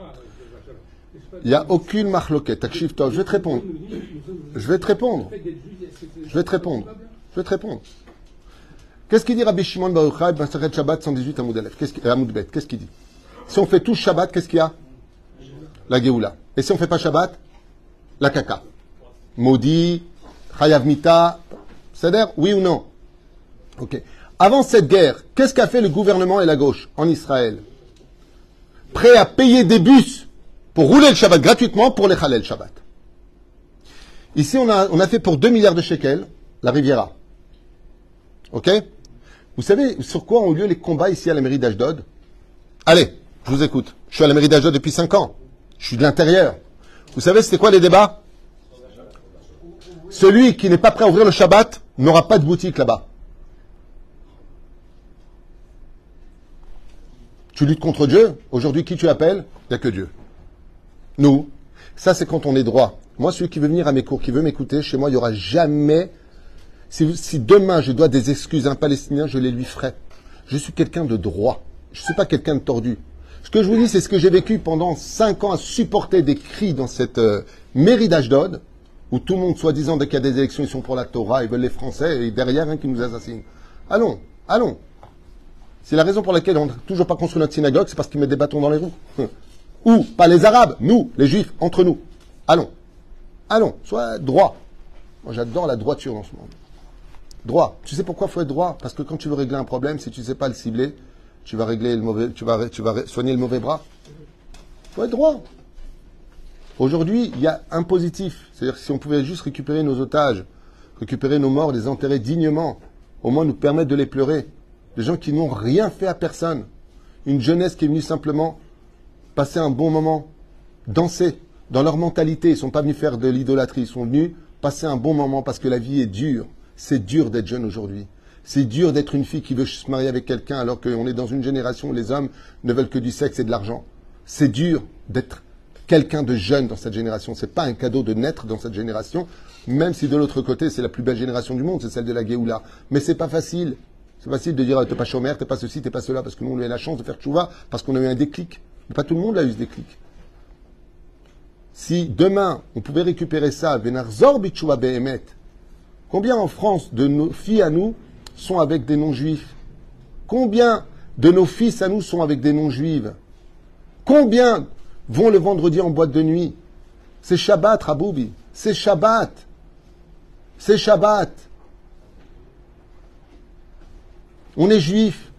Il n'y a aucune marloquette. Je vais te répondre. Je vais te répondre. Je vais te répondre. Je vais te répondre. Qu'est-ce qu'il dit Rabbi Shimon Baruch Hai, Maseret Shabbat 118 Amoud Aleph? Qu'est-ce qu'il- Qu'est-ce dit? Si on fait tous Shabbat, qu'est-ce qu'il y a? La Géoula. Et si on ne fait pas Shabbat? La Kaka. Maudit, Chayav Mita, c'est-à-dire, oui ou non? Ok. Avant cette guerre, qu'est-ce qu'a fait le gouvernement et la gauche en Israël? Prêt à payer des bus pour rouler le Shabbat gratuitement pour les Khalel Shabbat. Ici, on a, fait pour 2 milliards de shekels la Riviera. Ok? Vous savez sur quoi ont lieu les combats ici à la mairie d'Ashdod? Allez, je vous écoute. Je suis à la mairie d'Ashdod depuis 5 ans. Je suis de l'intérieur. Vous savez c'était quoi les débats? Celui qui n'est pas prêt à ouvrir le Shabbat n'aura pas de boutique là-bas. Tu luttes contre Dieu. Aujourd'hui, qui tu appelles Il n'y a que Dieu. Nous. Ça, c'est quand on est droit. Moi, celui qui veut venir à mes cours, qui veut m'écouter, chez moi, il n'y aura jamais. Si, demain je dois des excuses à un Palestinien, je les lui ferai. Je suis quelqu'un de droit. Je ne suis pas quelqu'un de tordu. Ce que je vous dis, c'est ce que j'ai vécu pendant cinq ans à supporter des cris dans cette euh, mairie d'Ashdod, où tout le monde, soi-disant, dès qu'il y a des élections, ils sont pour la Torah, ils veulent les Français, et derrière, un qui nous assassine. Allons, allons. C'est la raison pour laquelle on n'a toujours pas construit notre synagogue, c'est parce qu'ils mettent des bâtons dans les roues. <laughs> Ou, pas les Arabes, nous, les Juifs, entre nous. Allons. Allons, sois droit. Moi, j'adore la droiture dans ce monde. Droit. Tu sais pourquoi il faut être droit? Parce que quand tu veux régler un problème, si tu ne sais pas le cibler, tu vas régler le mauvais, tu vas, tu vas soigner le mauvais bras. Il faut être droit. Aujourd'hui, il y a un positif. C'est-à-dire que si on pouvait juste récupérer nos otages, récupérer nos morts, les enterrer dignement, au moins nous permettre de les pleurer. Des gens qui n'ont rien fait à personne. Une jeunesse qui est venue simplement passer un bon moment, danser. Dans leur mentalité, ils ne sont pas venus faire de l'idolâtrie, ils sont venus passer un bon moment parce que la vie est dure. C'est dur d'être jeune aujourd'hui. C'est dur d'être une fille qui veut se marier avec quelqu'un alors qu'on est dans une génération où les hommes ne veulent que du sexe et de l'argent. C'est dur d'être quelqu'un de jeune dans cette génération. C'est pas un cadeau de naître dans cette génération, même si de l'autre côté c'est la plus belle génération du monde, c'est celle de la Géoula. Mais c'est pas facile. C'est facile de dire t'es pas chômeur, t'es pas ceci, t'es pas cela, parce que nous on a eu la chance de faire tchouva, parce qu'on a eu un déclic. Mais pas tout le monde a eu ce déclic. Si demain on pouvait récupérer ça, Venarzor Bichouva Behemet, combien en France de nos filles à nous sont avec des non-juifs? Combien de nos fils à nous sont avec des non-juives? Combien vont le vendredi en boîte de nuit? C'est Shabbat, Raboubi. C'est Shabbat. C'est Shabbat. On est juif.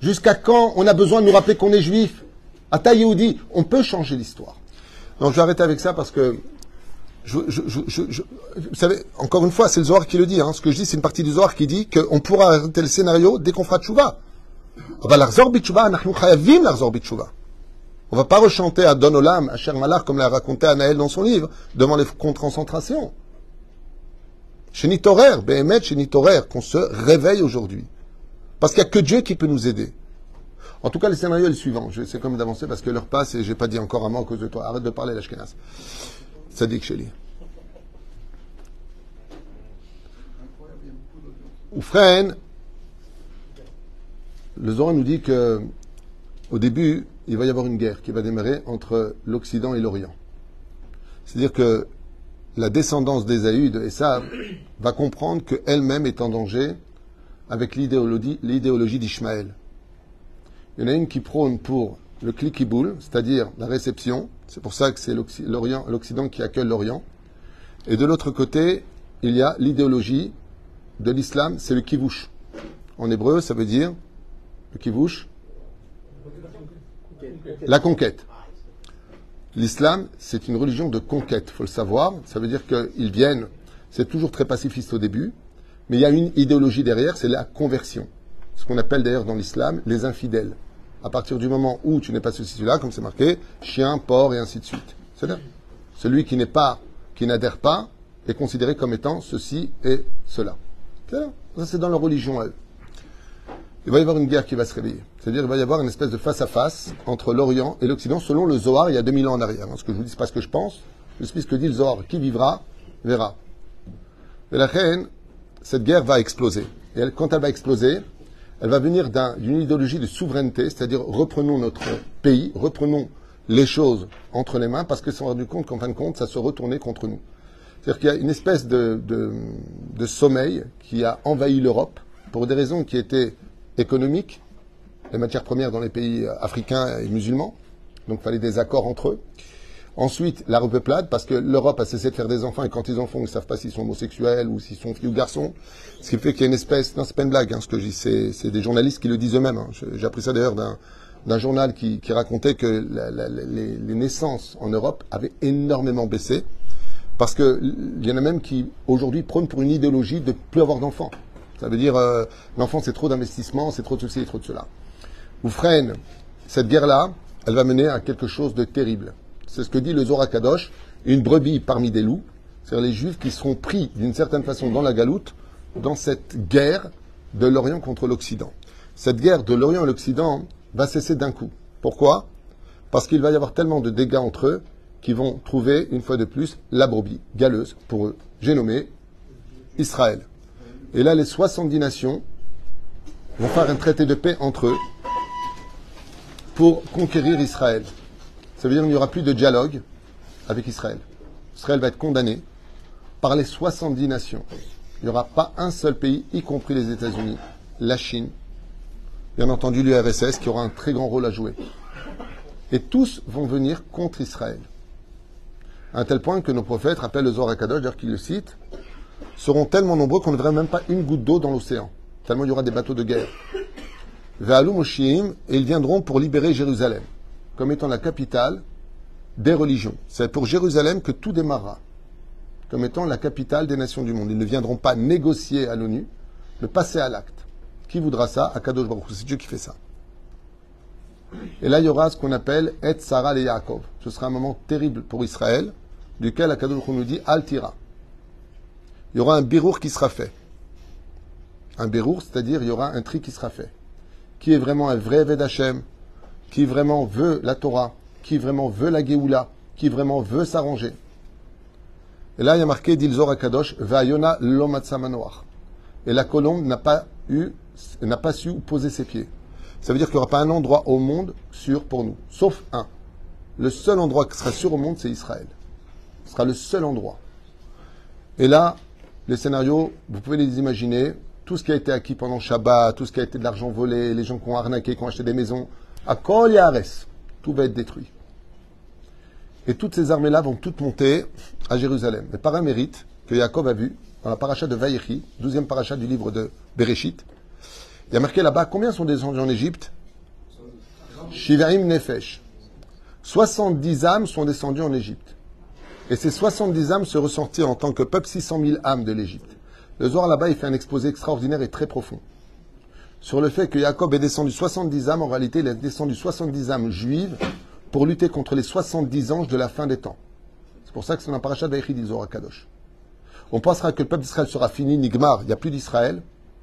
Jusqu'à quand on a besoin de nous rappeler qu'on est juif? À Taïoudi, on peut changer l'histoire. Donc je vais arrêter avec ça parce que je, vous savez, encore une fois, c'est le Zohar qui le dit. Hein. Ce que je dis, c'est une partie du Zohar qui dit qu'on pourra arrêter le scénario dès qu'on fera tchouva. On va pas rechanter à Don Olam, à Cher Malach, comme l'a raconté Anaël dans son livre, devant les concentrations. Chez Nitorer, Behemet, chez Nitorer, qu'on se réveille aujourd'hui. Parce qu'il n'y a que Dieu qui peut nous aider. En tout cas, le scénario est le suivant. Je sais comme d'avancer parce que l'heure passe et j'ai pas dit encore un mot à cause de toi. Arrête de parler, l'Ashkenaz. Sadiq Sheli. Incroyable, il y a beaucoup d'audience. Oufren, le Zohar nous dit que au début, il va y avoir une guerre qui va démarrer entre l'Occident et l'Orient. C'est-à-dire que la descendance d'Ésaü, de Esav, va comprendre qu'elle-même est en danger avec l'idéologie, d'Ishmaël. Il y en a une qui prône pour le cliquiboule, c'est-à-dire la réception. C'est pour ça que c'est l'Occident qui accueille l'Orient. Et de l'autre côté, il y a l'idéologie de l'islam, c'est le kivush. En hébreu, ça veut dire le kivush, la conquête. L'islam, c'est une religion de conquête, faut le savoir. Ça veut dire qu'ils viennent, c'est toujours très pacifiste au début, mais il y a une idéologie derrière, c'est la conversion. Ce qu'on appelle d'ailleurs dans l'islam les infidèles. À partir du moment où tu n'es pas ceci, celui-là, comme c'est marqué, chien, porc et ainsi de suite. C'est-à-dire, celui qui n'est pas, qui n'adhère pas, est considéré comme étant ceci et cela. C'est là. Ça, c'est dans leur religion à eux. Il va y avoir une guerre qui va se réveiller. C'est-à-dire qu'il va y avoir une espèce de face-à-face entre l'Orient et l'Occident, selon le Zohar, il y a 2000 ans en arrière. hein. Ce que je vous dis, c'est pas ce que je pense. Je suis ce que dit le Zohar. Qui vivra, verra. Et la reine, cette guerre va exploser. Et quand elle va exploser, elle va venir d'un- d'une idéologie de souveraineté, c'est-à-dire reprenons notre pays, reprenons les choses entre les mains, parce qu'ils se sont rendus compte qu'en fin de compte, ça se retournait contre nous. C'est-à-dire qu'il y a une espèce de, sommeil qui a envahi l'Europe pour des raisons qui étaient économiques, les matières premières dans les pays africains et musulmans, donc il fallait des accords entre eux. Ensuite, la repeuplade, parce que l'Europe a cessé de faire des enfants et quand ils en font, ils ne savent pas s'ils sont homosexuels ou s'ils sont filles ou garçons. Ce qui fait qu'il y a une espèce. Non, c'est pas une blague, hein, ce que je dis. C'est, des journalistes qui le disent eux-mêmes. hein. J'ai appris ça d'ailleurs d'un, journal qui, racontait que les, naissances en Europe avaient énormément baissé. Parce que il y en a même qui, aujourd'hui, prônent pour une idéologie de plus avoir d'enfants. Ça veut dire, euh, l'enfant, c'est trop d'investissement, c'est trop de ceci et trop de cela. Ou freine, cette guerre-là, elle va mener à quelque chose de terrible. C'est ce que dit le Zohar Kadosh, une brebis parmi des loups, c'est-à-dire les juifs qui seront pris d'une certaine façon dans la galoute, dans cette guerre de l'Orient contre l'Occident. Cette guerre de l'Orient et l'Occident va cesser d'un coup. Pourquoi? Parce qu'il va y avoir tellement de dégâts entre eux qu'ils vont trouver, une fois de plus, la brebis galeuse pour eux. J'ai nommé Israël. Et là, les 70 nations vont faire un traité de paix entre eux pour conquérir Israël. Ça veut dire qu'il n'y aura plus de dialogue avec Israël. Israël va être condamné par les 70 nations. Il n'y aura pas un seul pays, y compris les États-Unis, la Chine, bien entendu l'URSS, qui aura un très grand rôle à jouer. Et tous vont venir contre Israël. À un tel point que nos prophètes, rappellent le Zohar HaKadosh, d'ailleurs qu'ils le citent, seront tellement nombreux qu'on ne verra même pas une goutte d'eau dans l'océan. Tellement il y aura des bateaux de guerre. Ve'alu Moshiim, et ils viendront pour libérer Jérusalem, comme étant la capitale des religions. C'est pour Jérusalem que tout démarrera, comme étant la capitale des nations du monde. Ils ne viendront pas négocier à l'ONU, mais passer à l'acte. Qui voudra ça? Akadosh Baruch Hu. C'est Dieu qui fait ça. Et là, il y aura ce qu'on appelle Et Sarah et Yaakov. Ce sera un moment terrible pour Israël, duquel Akadosh Baruch nous dit Altira. Il y aura un birour qui sera fait. Un birour, c'est-à-dire il y aura un tri qui sera fait. Qui est vraiment un vrai Ved Hashem, qui vraiment veut la Torah, qui vraiment veut la Géoula, qui vraiment veut s'arranger. Et là, il y a marqué Dilzor Akadosh, Vayona Lomatzamanoach. Et la colombe n'a pas eu, n'a pas su poser ses pieds. Ça veut dire qu'il n'y aura pas un endroit au monde sûr pour nous, sauf un. Le seul endroit qui sera sûr au monde, c'est Israël. Ce sera le seul endroit. Et là, les scénarios, vous pouvez les imaginer. Tout ce qui a été acquis pendant Shabbat, tout ce qui a été de l'argent volé, les gens qui ont arnaqué, qui ont acheté des maisons, à Kol Yares, tout va être détruit. Et toutes ces armées-là vont toutes monter à Jérusalem. Mais par un mérite que Jacob a vu dans la paracha de Vaïchi, 12e paracha du livre de Bereshit, il y a marqué là-bas combien sont descendus en Égypte? Shivaim Nefesh. 70 âmes sont descendues en Égypte. Et ces 70 âmes se ressentirent en tant que peuple 600 000 âmes de l'Égypte. Le Zohar là-bas, il fait un exposé extraordinaire et très profond sur le fait que Jacob est descendu 70 âmes. En réalité, il est descendu 70 âmes juives pour lutter contre les 70 anges de la fin des temps. C'est pour ça que c'est un parachat d'Aïchid Kadosh. On pensera que le peuple d'Israël sera fini, Nigmar, il n'y a plus d'Israël.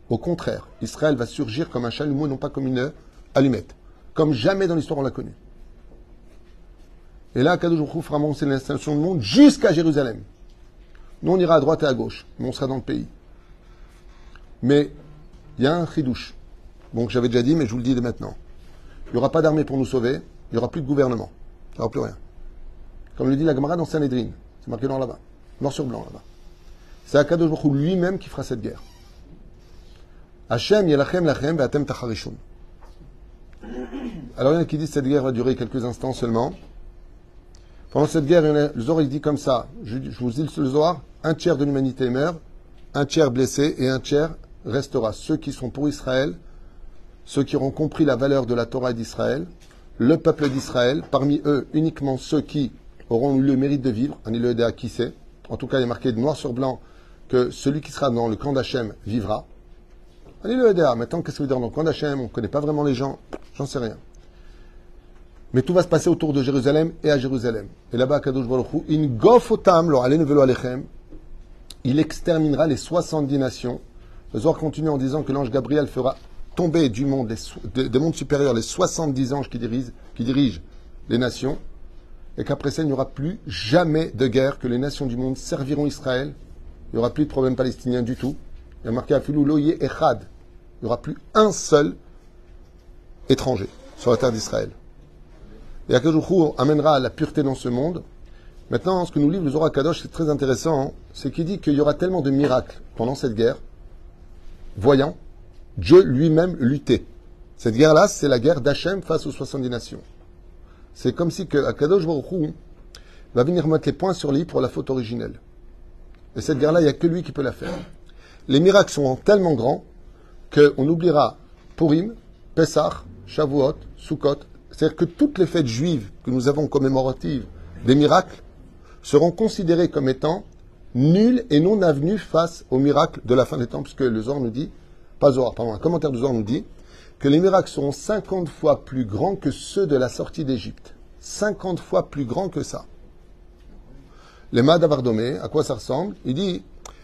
Au contraire, Israël va surgir comme un chalumeau, non pas comme une allumette. Comme jamais dans l'histoire on l'a connu. Et là, Kadosh Baruch fera monter l'installation du monde jusqu'à Jérusalem. Nous, on ira à droite et à gauche, mais on sera dans le pays. Mais il y a un chidouche. Bon, que j'avais déjà dit, mais je vous le dis dès maintenant. Il n'y aura pas d'armée pour nous sauver, il n'y aura plus de gouvernement. Il n'y aura plus rien. Comme le dit la Gemara dans Sanhedrin. C'est marqué noir là-bas. Noir sur blanc là-bas. C'est Akadosh Baruch lui-même qui fera cette guerre. Hachem yelachem lachem ve'atem tacharishun. Alors il y en a qui disent que cette guerre va durer quelques instants seulement. Pendant cette guerre, il le Zohar il dit comme ça. Je, je vous dis le Zohar, un tiers de l'humanité meurt, un tiers blessé et un tiers restera. Ceux qui sont pour Israël, ceux qui auront compris la valeur de la Torah d'Israël, le peuple d'Israël, parmi eux uniquement ceux qui auront eu le mérite de vivre, un à qui c'est, en tout cas il est marqué de noir sur blanc que celui qui sera dans le camp d'Hachem vivra. Un à maintenant qu'est-ce que ça veut dire dans le camp d'Hachem On ne connaît pas vraiment les gens, j'en sais rien. Mais tout va se passer autour de Jérusalem et à Jérusalem. Et là-bas, Kadosh Baruch in gofotam alechem, il exterminera les 70 nations. Le Zohar continue en disant que l'ange Gabriel fera tomber du monde, des mondes supérieurs, les 70 anges qui dirigent, les nations, et qu'après ça, il n'y aura plus jamais de guerre, que les nations du monde serviront Israël. Il n'y aura plus de problème palestinien du tout. Il y a marqué Afilou Loye Echad. Il n'y aura plus un seul étranger sur la terre d'Israël. Et Akadosh Hu amènera la pureté dans ce monde. Maintenant, ce que nous livre le Zohar Kadosh, c'est très intéressant, hein, c'est qu'il dit qu'il y aura tellement de miracles pendant cette guerre, voyant Dieu lui-même lutter. Cette guerre-là, c'est la guerre d'Hachem face aux 70 nations. C'est comme si que Akadosh Baruch va venir mettre les points sur i pour la faute originelle. Et cette guerre-là, il n'y a que lui qui peut la faire. Les miracles sont tellement grands qu'on oubliera Purim, Pessah, Shavuot, Sukkot. C'est-à-dire que toutes les fêtes juives que nous avons commémoratives des miracles seront considérées comme étant nulles et non avenues face aux miracles de la fin des temps, puisque le Zohar nous dit, pas Zohar, pardon, un commentaire du Zohar nous dit que les miracles seront 50 fois plus grands que ceux de la sortie d'Égypte. 50 fois plus grands que ça. Les mâts d'Avardomé, à quoi ça ressemble? Il dit,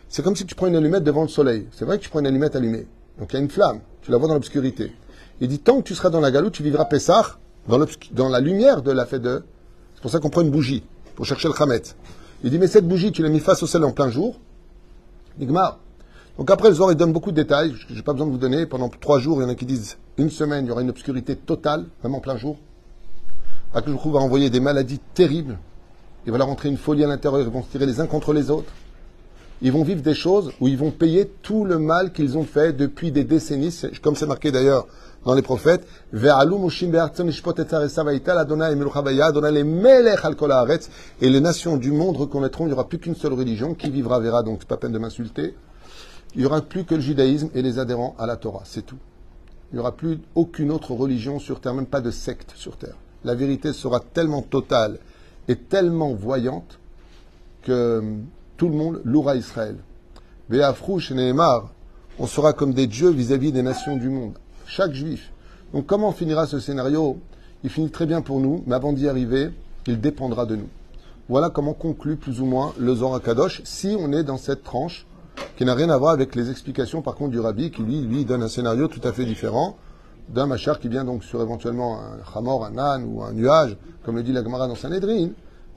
c'est comme si tu prends une allumette devant le soleil. C'est vrai que tu prends une allumette allumée. Donc il y a une flamme, tu la vois dans l'obscurité. Il dit, tant que tu seras dans la galoute, tu vivras Pessah dans la lumière de la fête de... C'est pour ça qu'on prend une bougie, pour chercher le Khamet. Il dit, mais cette bougie, tu l'as mis face au soleil en plein jour. Nigmar. Donc après, le Zohar, il beaucoup de détails. Je n'ai pas besoin de vous donner. Pendant trois jours, il y en a qui disent une semaine, il y aura une obscurité totale, vraiment en plein jour. Akadosh va envoyer des maladies terribles. Il va leur rentrer une folie à l'intérieur. Ils vont se tirer les uns contre les autres. Ils vont vivre des choses où ils vont payer tout le mal qu'ils ont fait depuis des décennies, comme c'est marqué d'ailleurs dans les prophètes. Et les nations du monde reconnaîtront, il n'y aura plus qu'une seule religion. Qui vivra verra, donc c'est pas peine de m'insulter. Il n'y aura plus que le judaïsme et les adhérents à la Torah, c'est tout. Il n'y aura plus aucune autre religion sur terre, même pas de secte sur terre. La vérité sera tellement totale et tellement voyante que hum, tout le monde louera Israël. Ve'afrouch Nehemar, on sera comme des dieux vis-à-vis des nations du monde. Chaque juif. Donc comment finira ce scénario? Il finit très bien pour nous, mais avant d'y arriver, il dépendra de nous. Voilà comment conclut plus ou moins le Zohar Kadosh, si on est dans cette tranche qui n'a rien à voir avec les explications par contre du rabbi qui lui, lui donne un scénario tout à fait différent d'un machar qui vient donc sur éventuellement un chamor, un âne ou un nuage, comme le dit la Gemara dans Sanhedrin,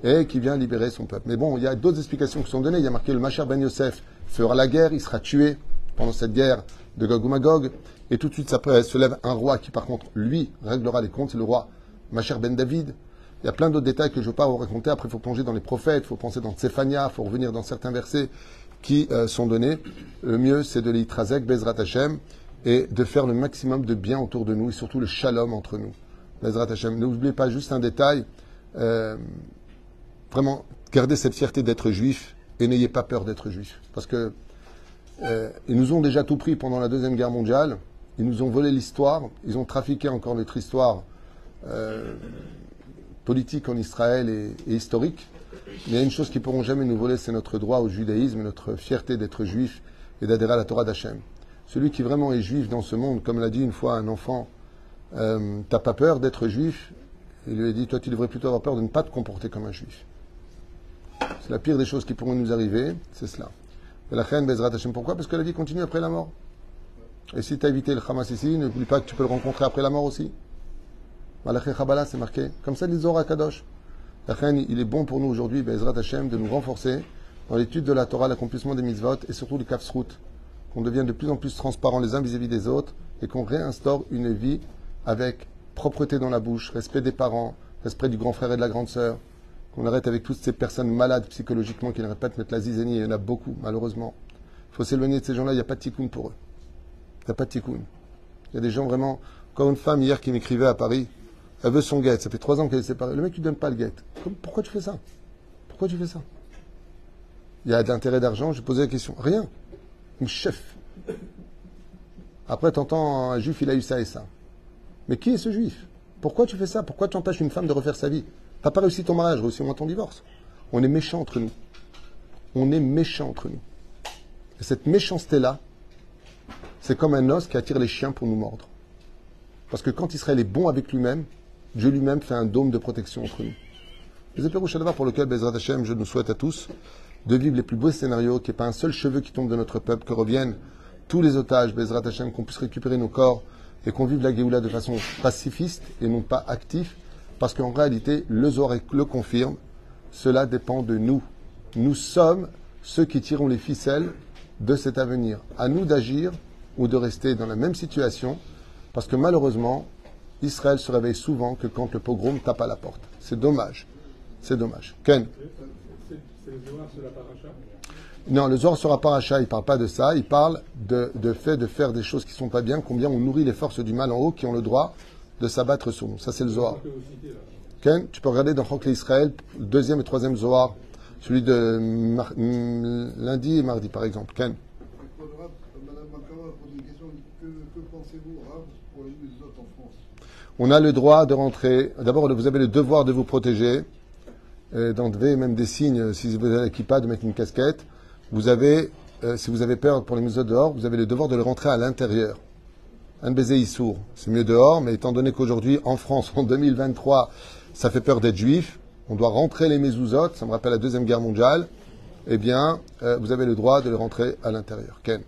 et qui vient libérer son peuple. Mais bon, il y a d'autres explications qui sont données. Il y a marqué le machar ben Yosef fera la guerre, il sera tué pendant cette guerre de Gog ou Magog, et tout de suite après se lève un roi qui par contre lui réglera les comptes, c'est le roi Machar ben David. Il y a plein d'autres détails que je ne veux pas vous raconter. Après, il faut plonger dans les prophètes, il faut penser dans Tsephania, il faut revenir dans certains versets qui euh, sont donnés. Le mieux, c'est de l'Itrazek, Bezrat Hashem, et de faire le maximum de bien autour de nous, et surtout le shalom entre nous. Bezrat Hashem. N'oubliez pas juste un détail. euh, vraiment, gardez cette fierté d'être juif, et n'ayez pas peur d'être juif. Parce que euh, ils nous ont déjà tout pris pendant la Deuxième Guerre mondiale. Ils nous ont volé l'histoire. Ils ont trafiqué encore notre histoire politique en Israël et historique. Mais il y a une chose qu'ils pourront jamais nous voler, c'est notre droit au judaïsme, notre fierté d'être juif et d'adhérer à la Torah d'Hachem. Celui qui vraiment est juif dans ce monde, comme l'a dit une fois un enfant, euh, t'as pas peur d'être juif? Il lui a dit, toi tu devrais plutôt avoir peur de ne pas te comporter comme un juif. C'est la pire des choses qui pourront nous arriver, c'est cela. Et la reine Bezrat Hashem, pourquoi? Parce que la vie continue après la mort. Et si tu as évité le Hamas ici, n'oublie pas que tu peux le rencontrer après la mort aussi. Malaché Chabala, c'est marqué. Comme ça, l'Izora Kadosh. Il est bon pour nous aujourd'hui, Bezrat Hashem, de nous renforcer dans l'étude de la Torah, l'accomplissement des mitzvot et surtout du Kafsrout. Qu'on devienne de plus en plus transparent les uns vis-à-vis des autres et qu'on réinstaure une vie avec propreté dans la bouche, respect des parents, respect du grand frère et de la grande sœur. Qu'on arrête avec toutes ces personnes malades psychologiquement qui pas de mettre la zizanie. Il y en a beaucoup, malheureusement. Il faut s'éloigner de ces gens-là. Il n'y a pas de tikkun pour eux. Il n'y a pas de tikkun. Il y a des gens vraiment. Comme une femme hier qui m'écrivait à Paris, elle veut son guette. Ça fait trois ans qu'elle est séparée. Le mec, tu ne donnes pas le guette. Pourquoi tu fais ça? Pourquoi tu fais ça? Il y a de l'intérêt d'argent. Je posais la question. Rien. Une chef. Après, t'entends un juif, il a eu ça et ça. Mais qui est ce juif? Pourquoi tu fais ça? Pourquoi tu empêches une femme de refaire sa vie? T'as pas réussi ton mariage, réussi au moins ton divorce. On est méchants entre nous. On est méchants entre nous. Et cette méchanceté-là, c'est comme un os qui attire les chiens pour nous mordre. Parce que quand Israël est bon avec lui-même, Dieu lui-même fait un dôme de protection entre nous. Les épées pour lequel Bezrat Hashem, je nous souhaite à tous de vivre les plus beaux scénarios, qu'il n'y ait pas un seul cheveu qui tombe de notre peuple, que reviennent tous les otages, Bezrat Hashem, qu'on puisse récupérer nos corps et qu'on vive la Géoula de façon pacifiste et non pas active, parce qu'en réalité, le Zohar le confirme, cela dépend de nous. Nous sommes ceux qui tirons les ficelles de cet avenir. À nous d'agir ou de rester dans la même situation, parce que malheureusement, Israël se réveille souvent que quand le pogrom tape à la porte. C'est dommage. C'est dommage. Ken C'est le Zohar sur la paracha? Non, le Zohar sera paracha, il ne parle pas de ça. Il parle de, de fait de faire des choses qui ne sont pas bien, combien on nourrit les forces du mal en haut qui ont le droit de s'abattre sur nous. Ça, c'est le Zohar. Ken, tu peux regarder dans Chokle Israël, le deuxième et troisième Zohar, celui de mar- mm, lundi et mardi, par exemple. Ken. Que, que pensez-vous, Rav, pour les On a le droit de rentrer. D'abord, vous avez le devoir de vous protéger, euh, d'enlever même des signes, si vous avez l'équipage, de mettre une casquette. Vous avez, euh, si vous avez peur pour les museaux dehors, vous avez le devoir de le rentrer à l'intérieur. Un baiser issour, c'est mieux dehors, mais étant donné qu'aujourd'hui, en France, en 2023, ça fait peur d'être juif, on doit rentrer les mezuzot, ça me rappelle la Deuxième Guerre mondiale, eh bien, euh, vous avez le droit de le rentrer à l'intérieur. Ken.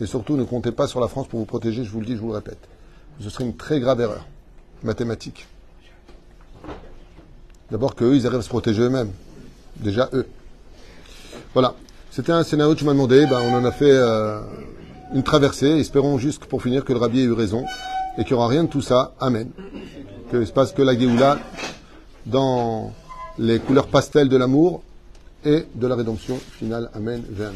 Et surtout, ne comptez pas sur la France pour vous protéger, je vous le dis, je vous le répète. Ce serait une très grave erreur mathématique. D'abord qu'eux, ils arrivent à se protéger eux-mêmes. Déjà, eux. Voilà. C'était un scénario que tu m'as demandé. Ben, on en a fait euh, une traversée. Espérons juste pour finir que le rabbi ait eu raison et qu'il n'y aura rien de tout ça. Amen. Que se passe que la Géoula dans les couleurs pastel de l'amour et de la rédemption finale. Amen. Amen.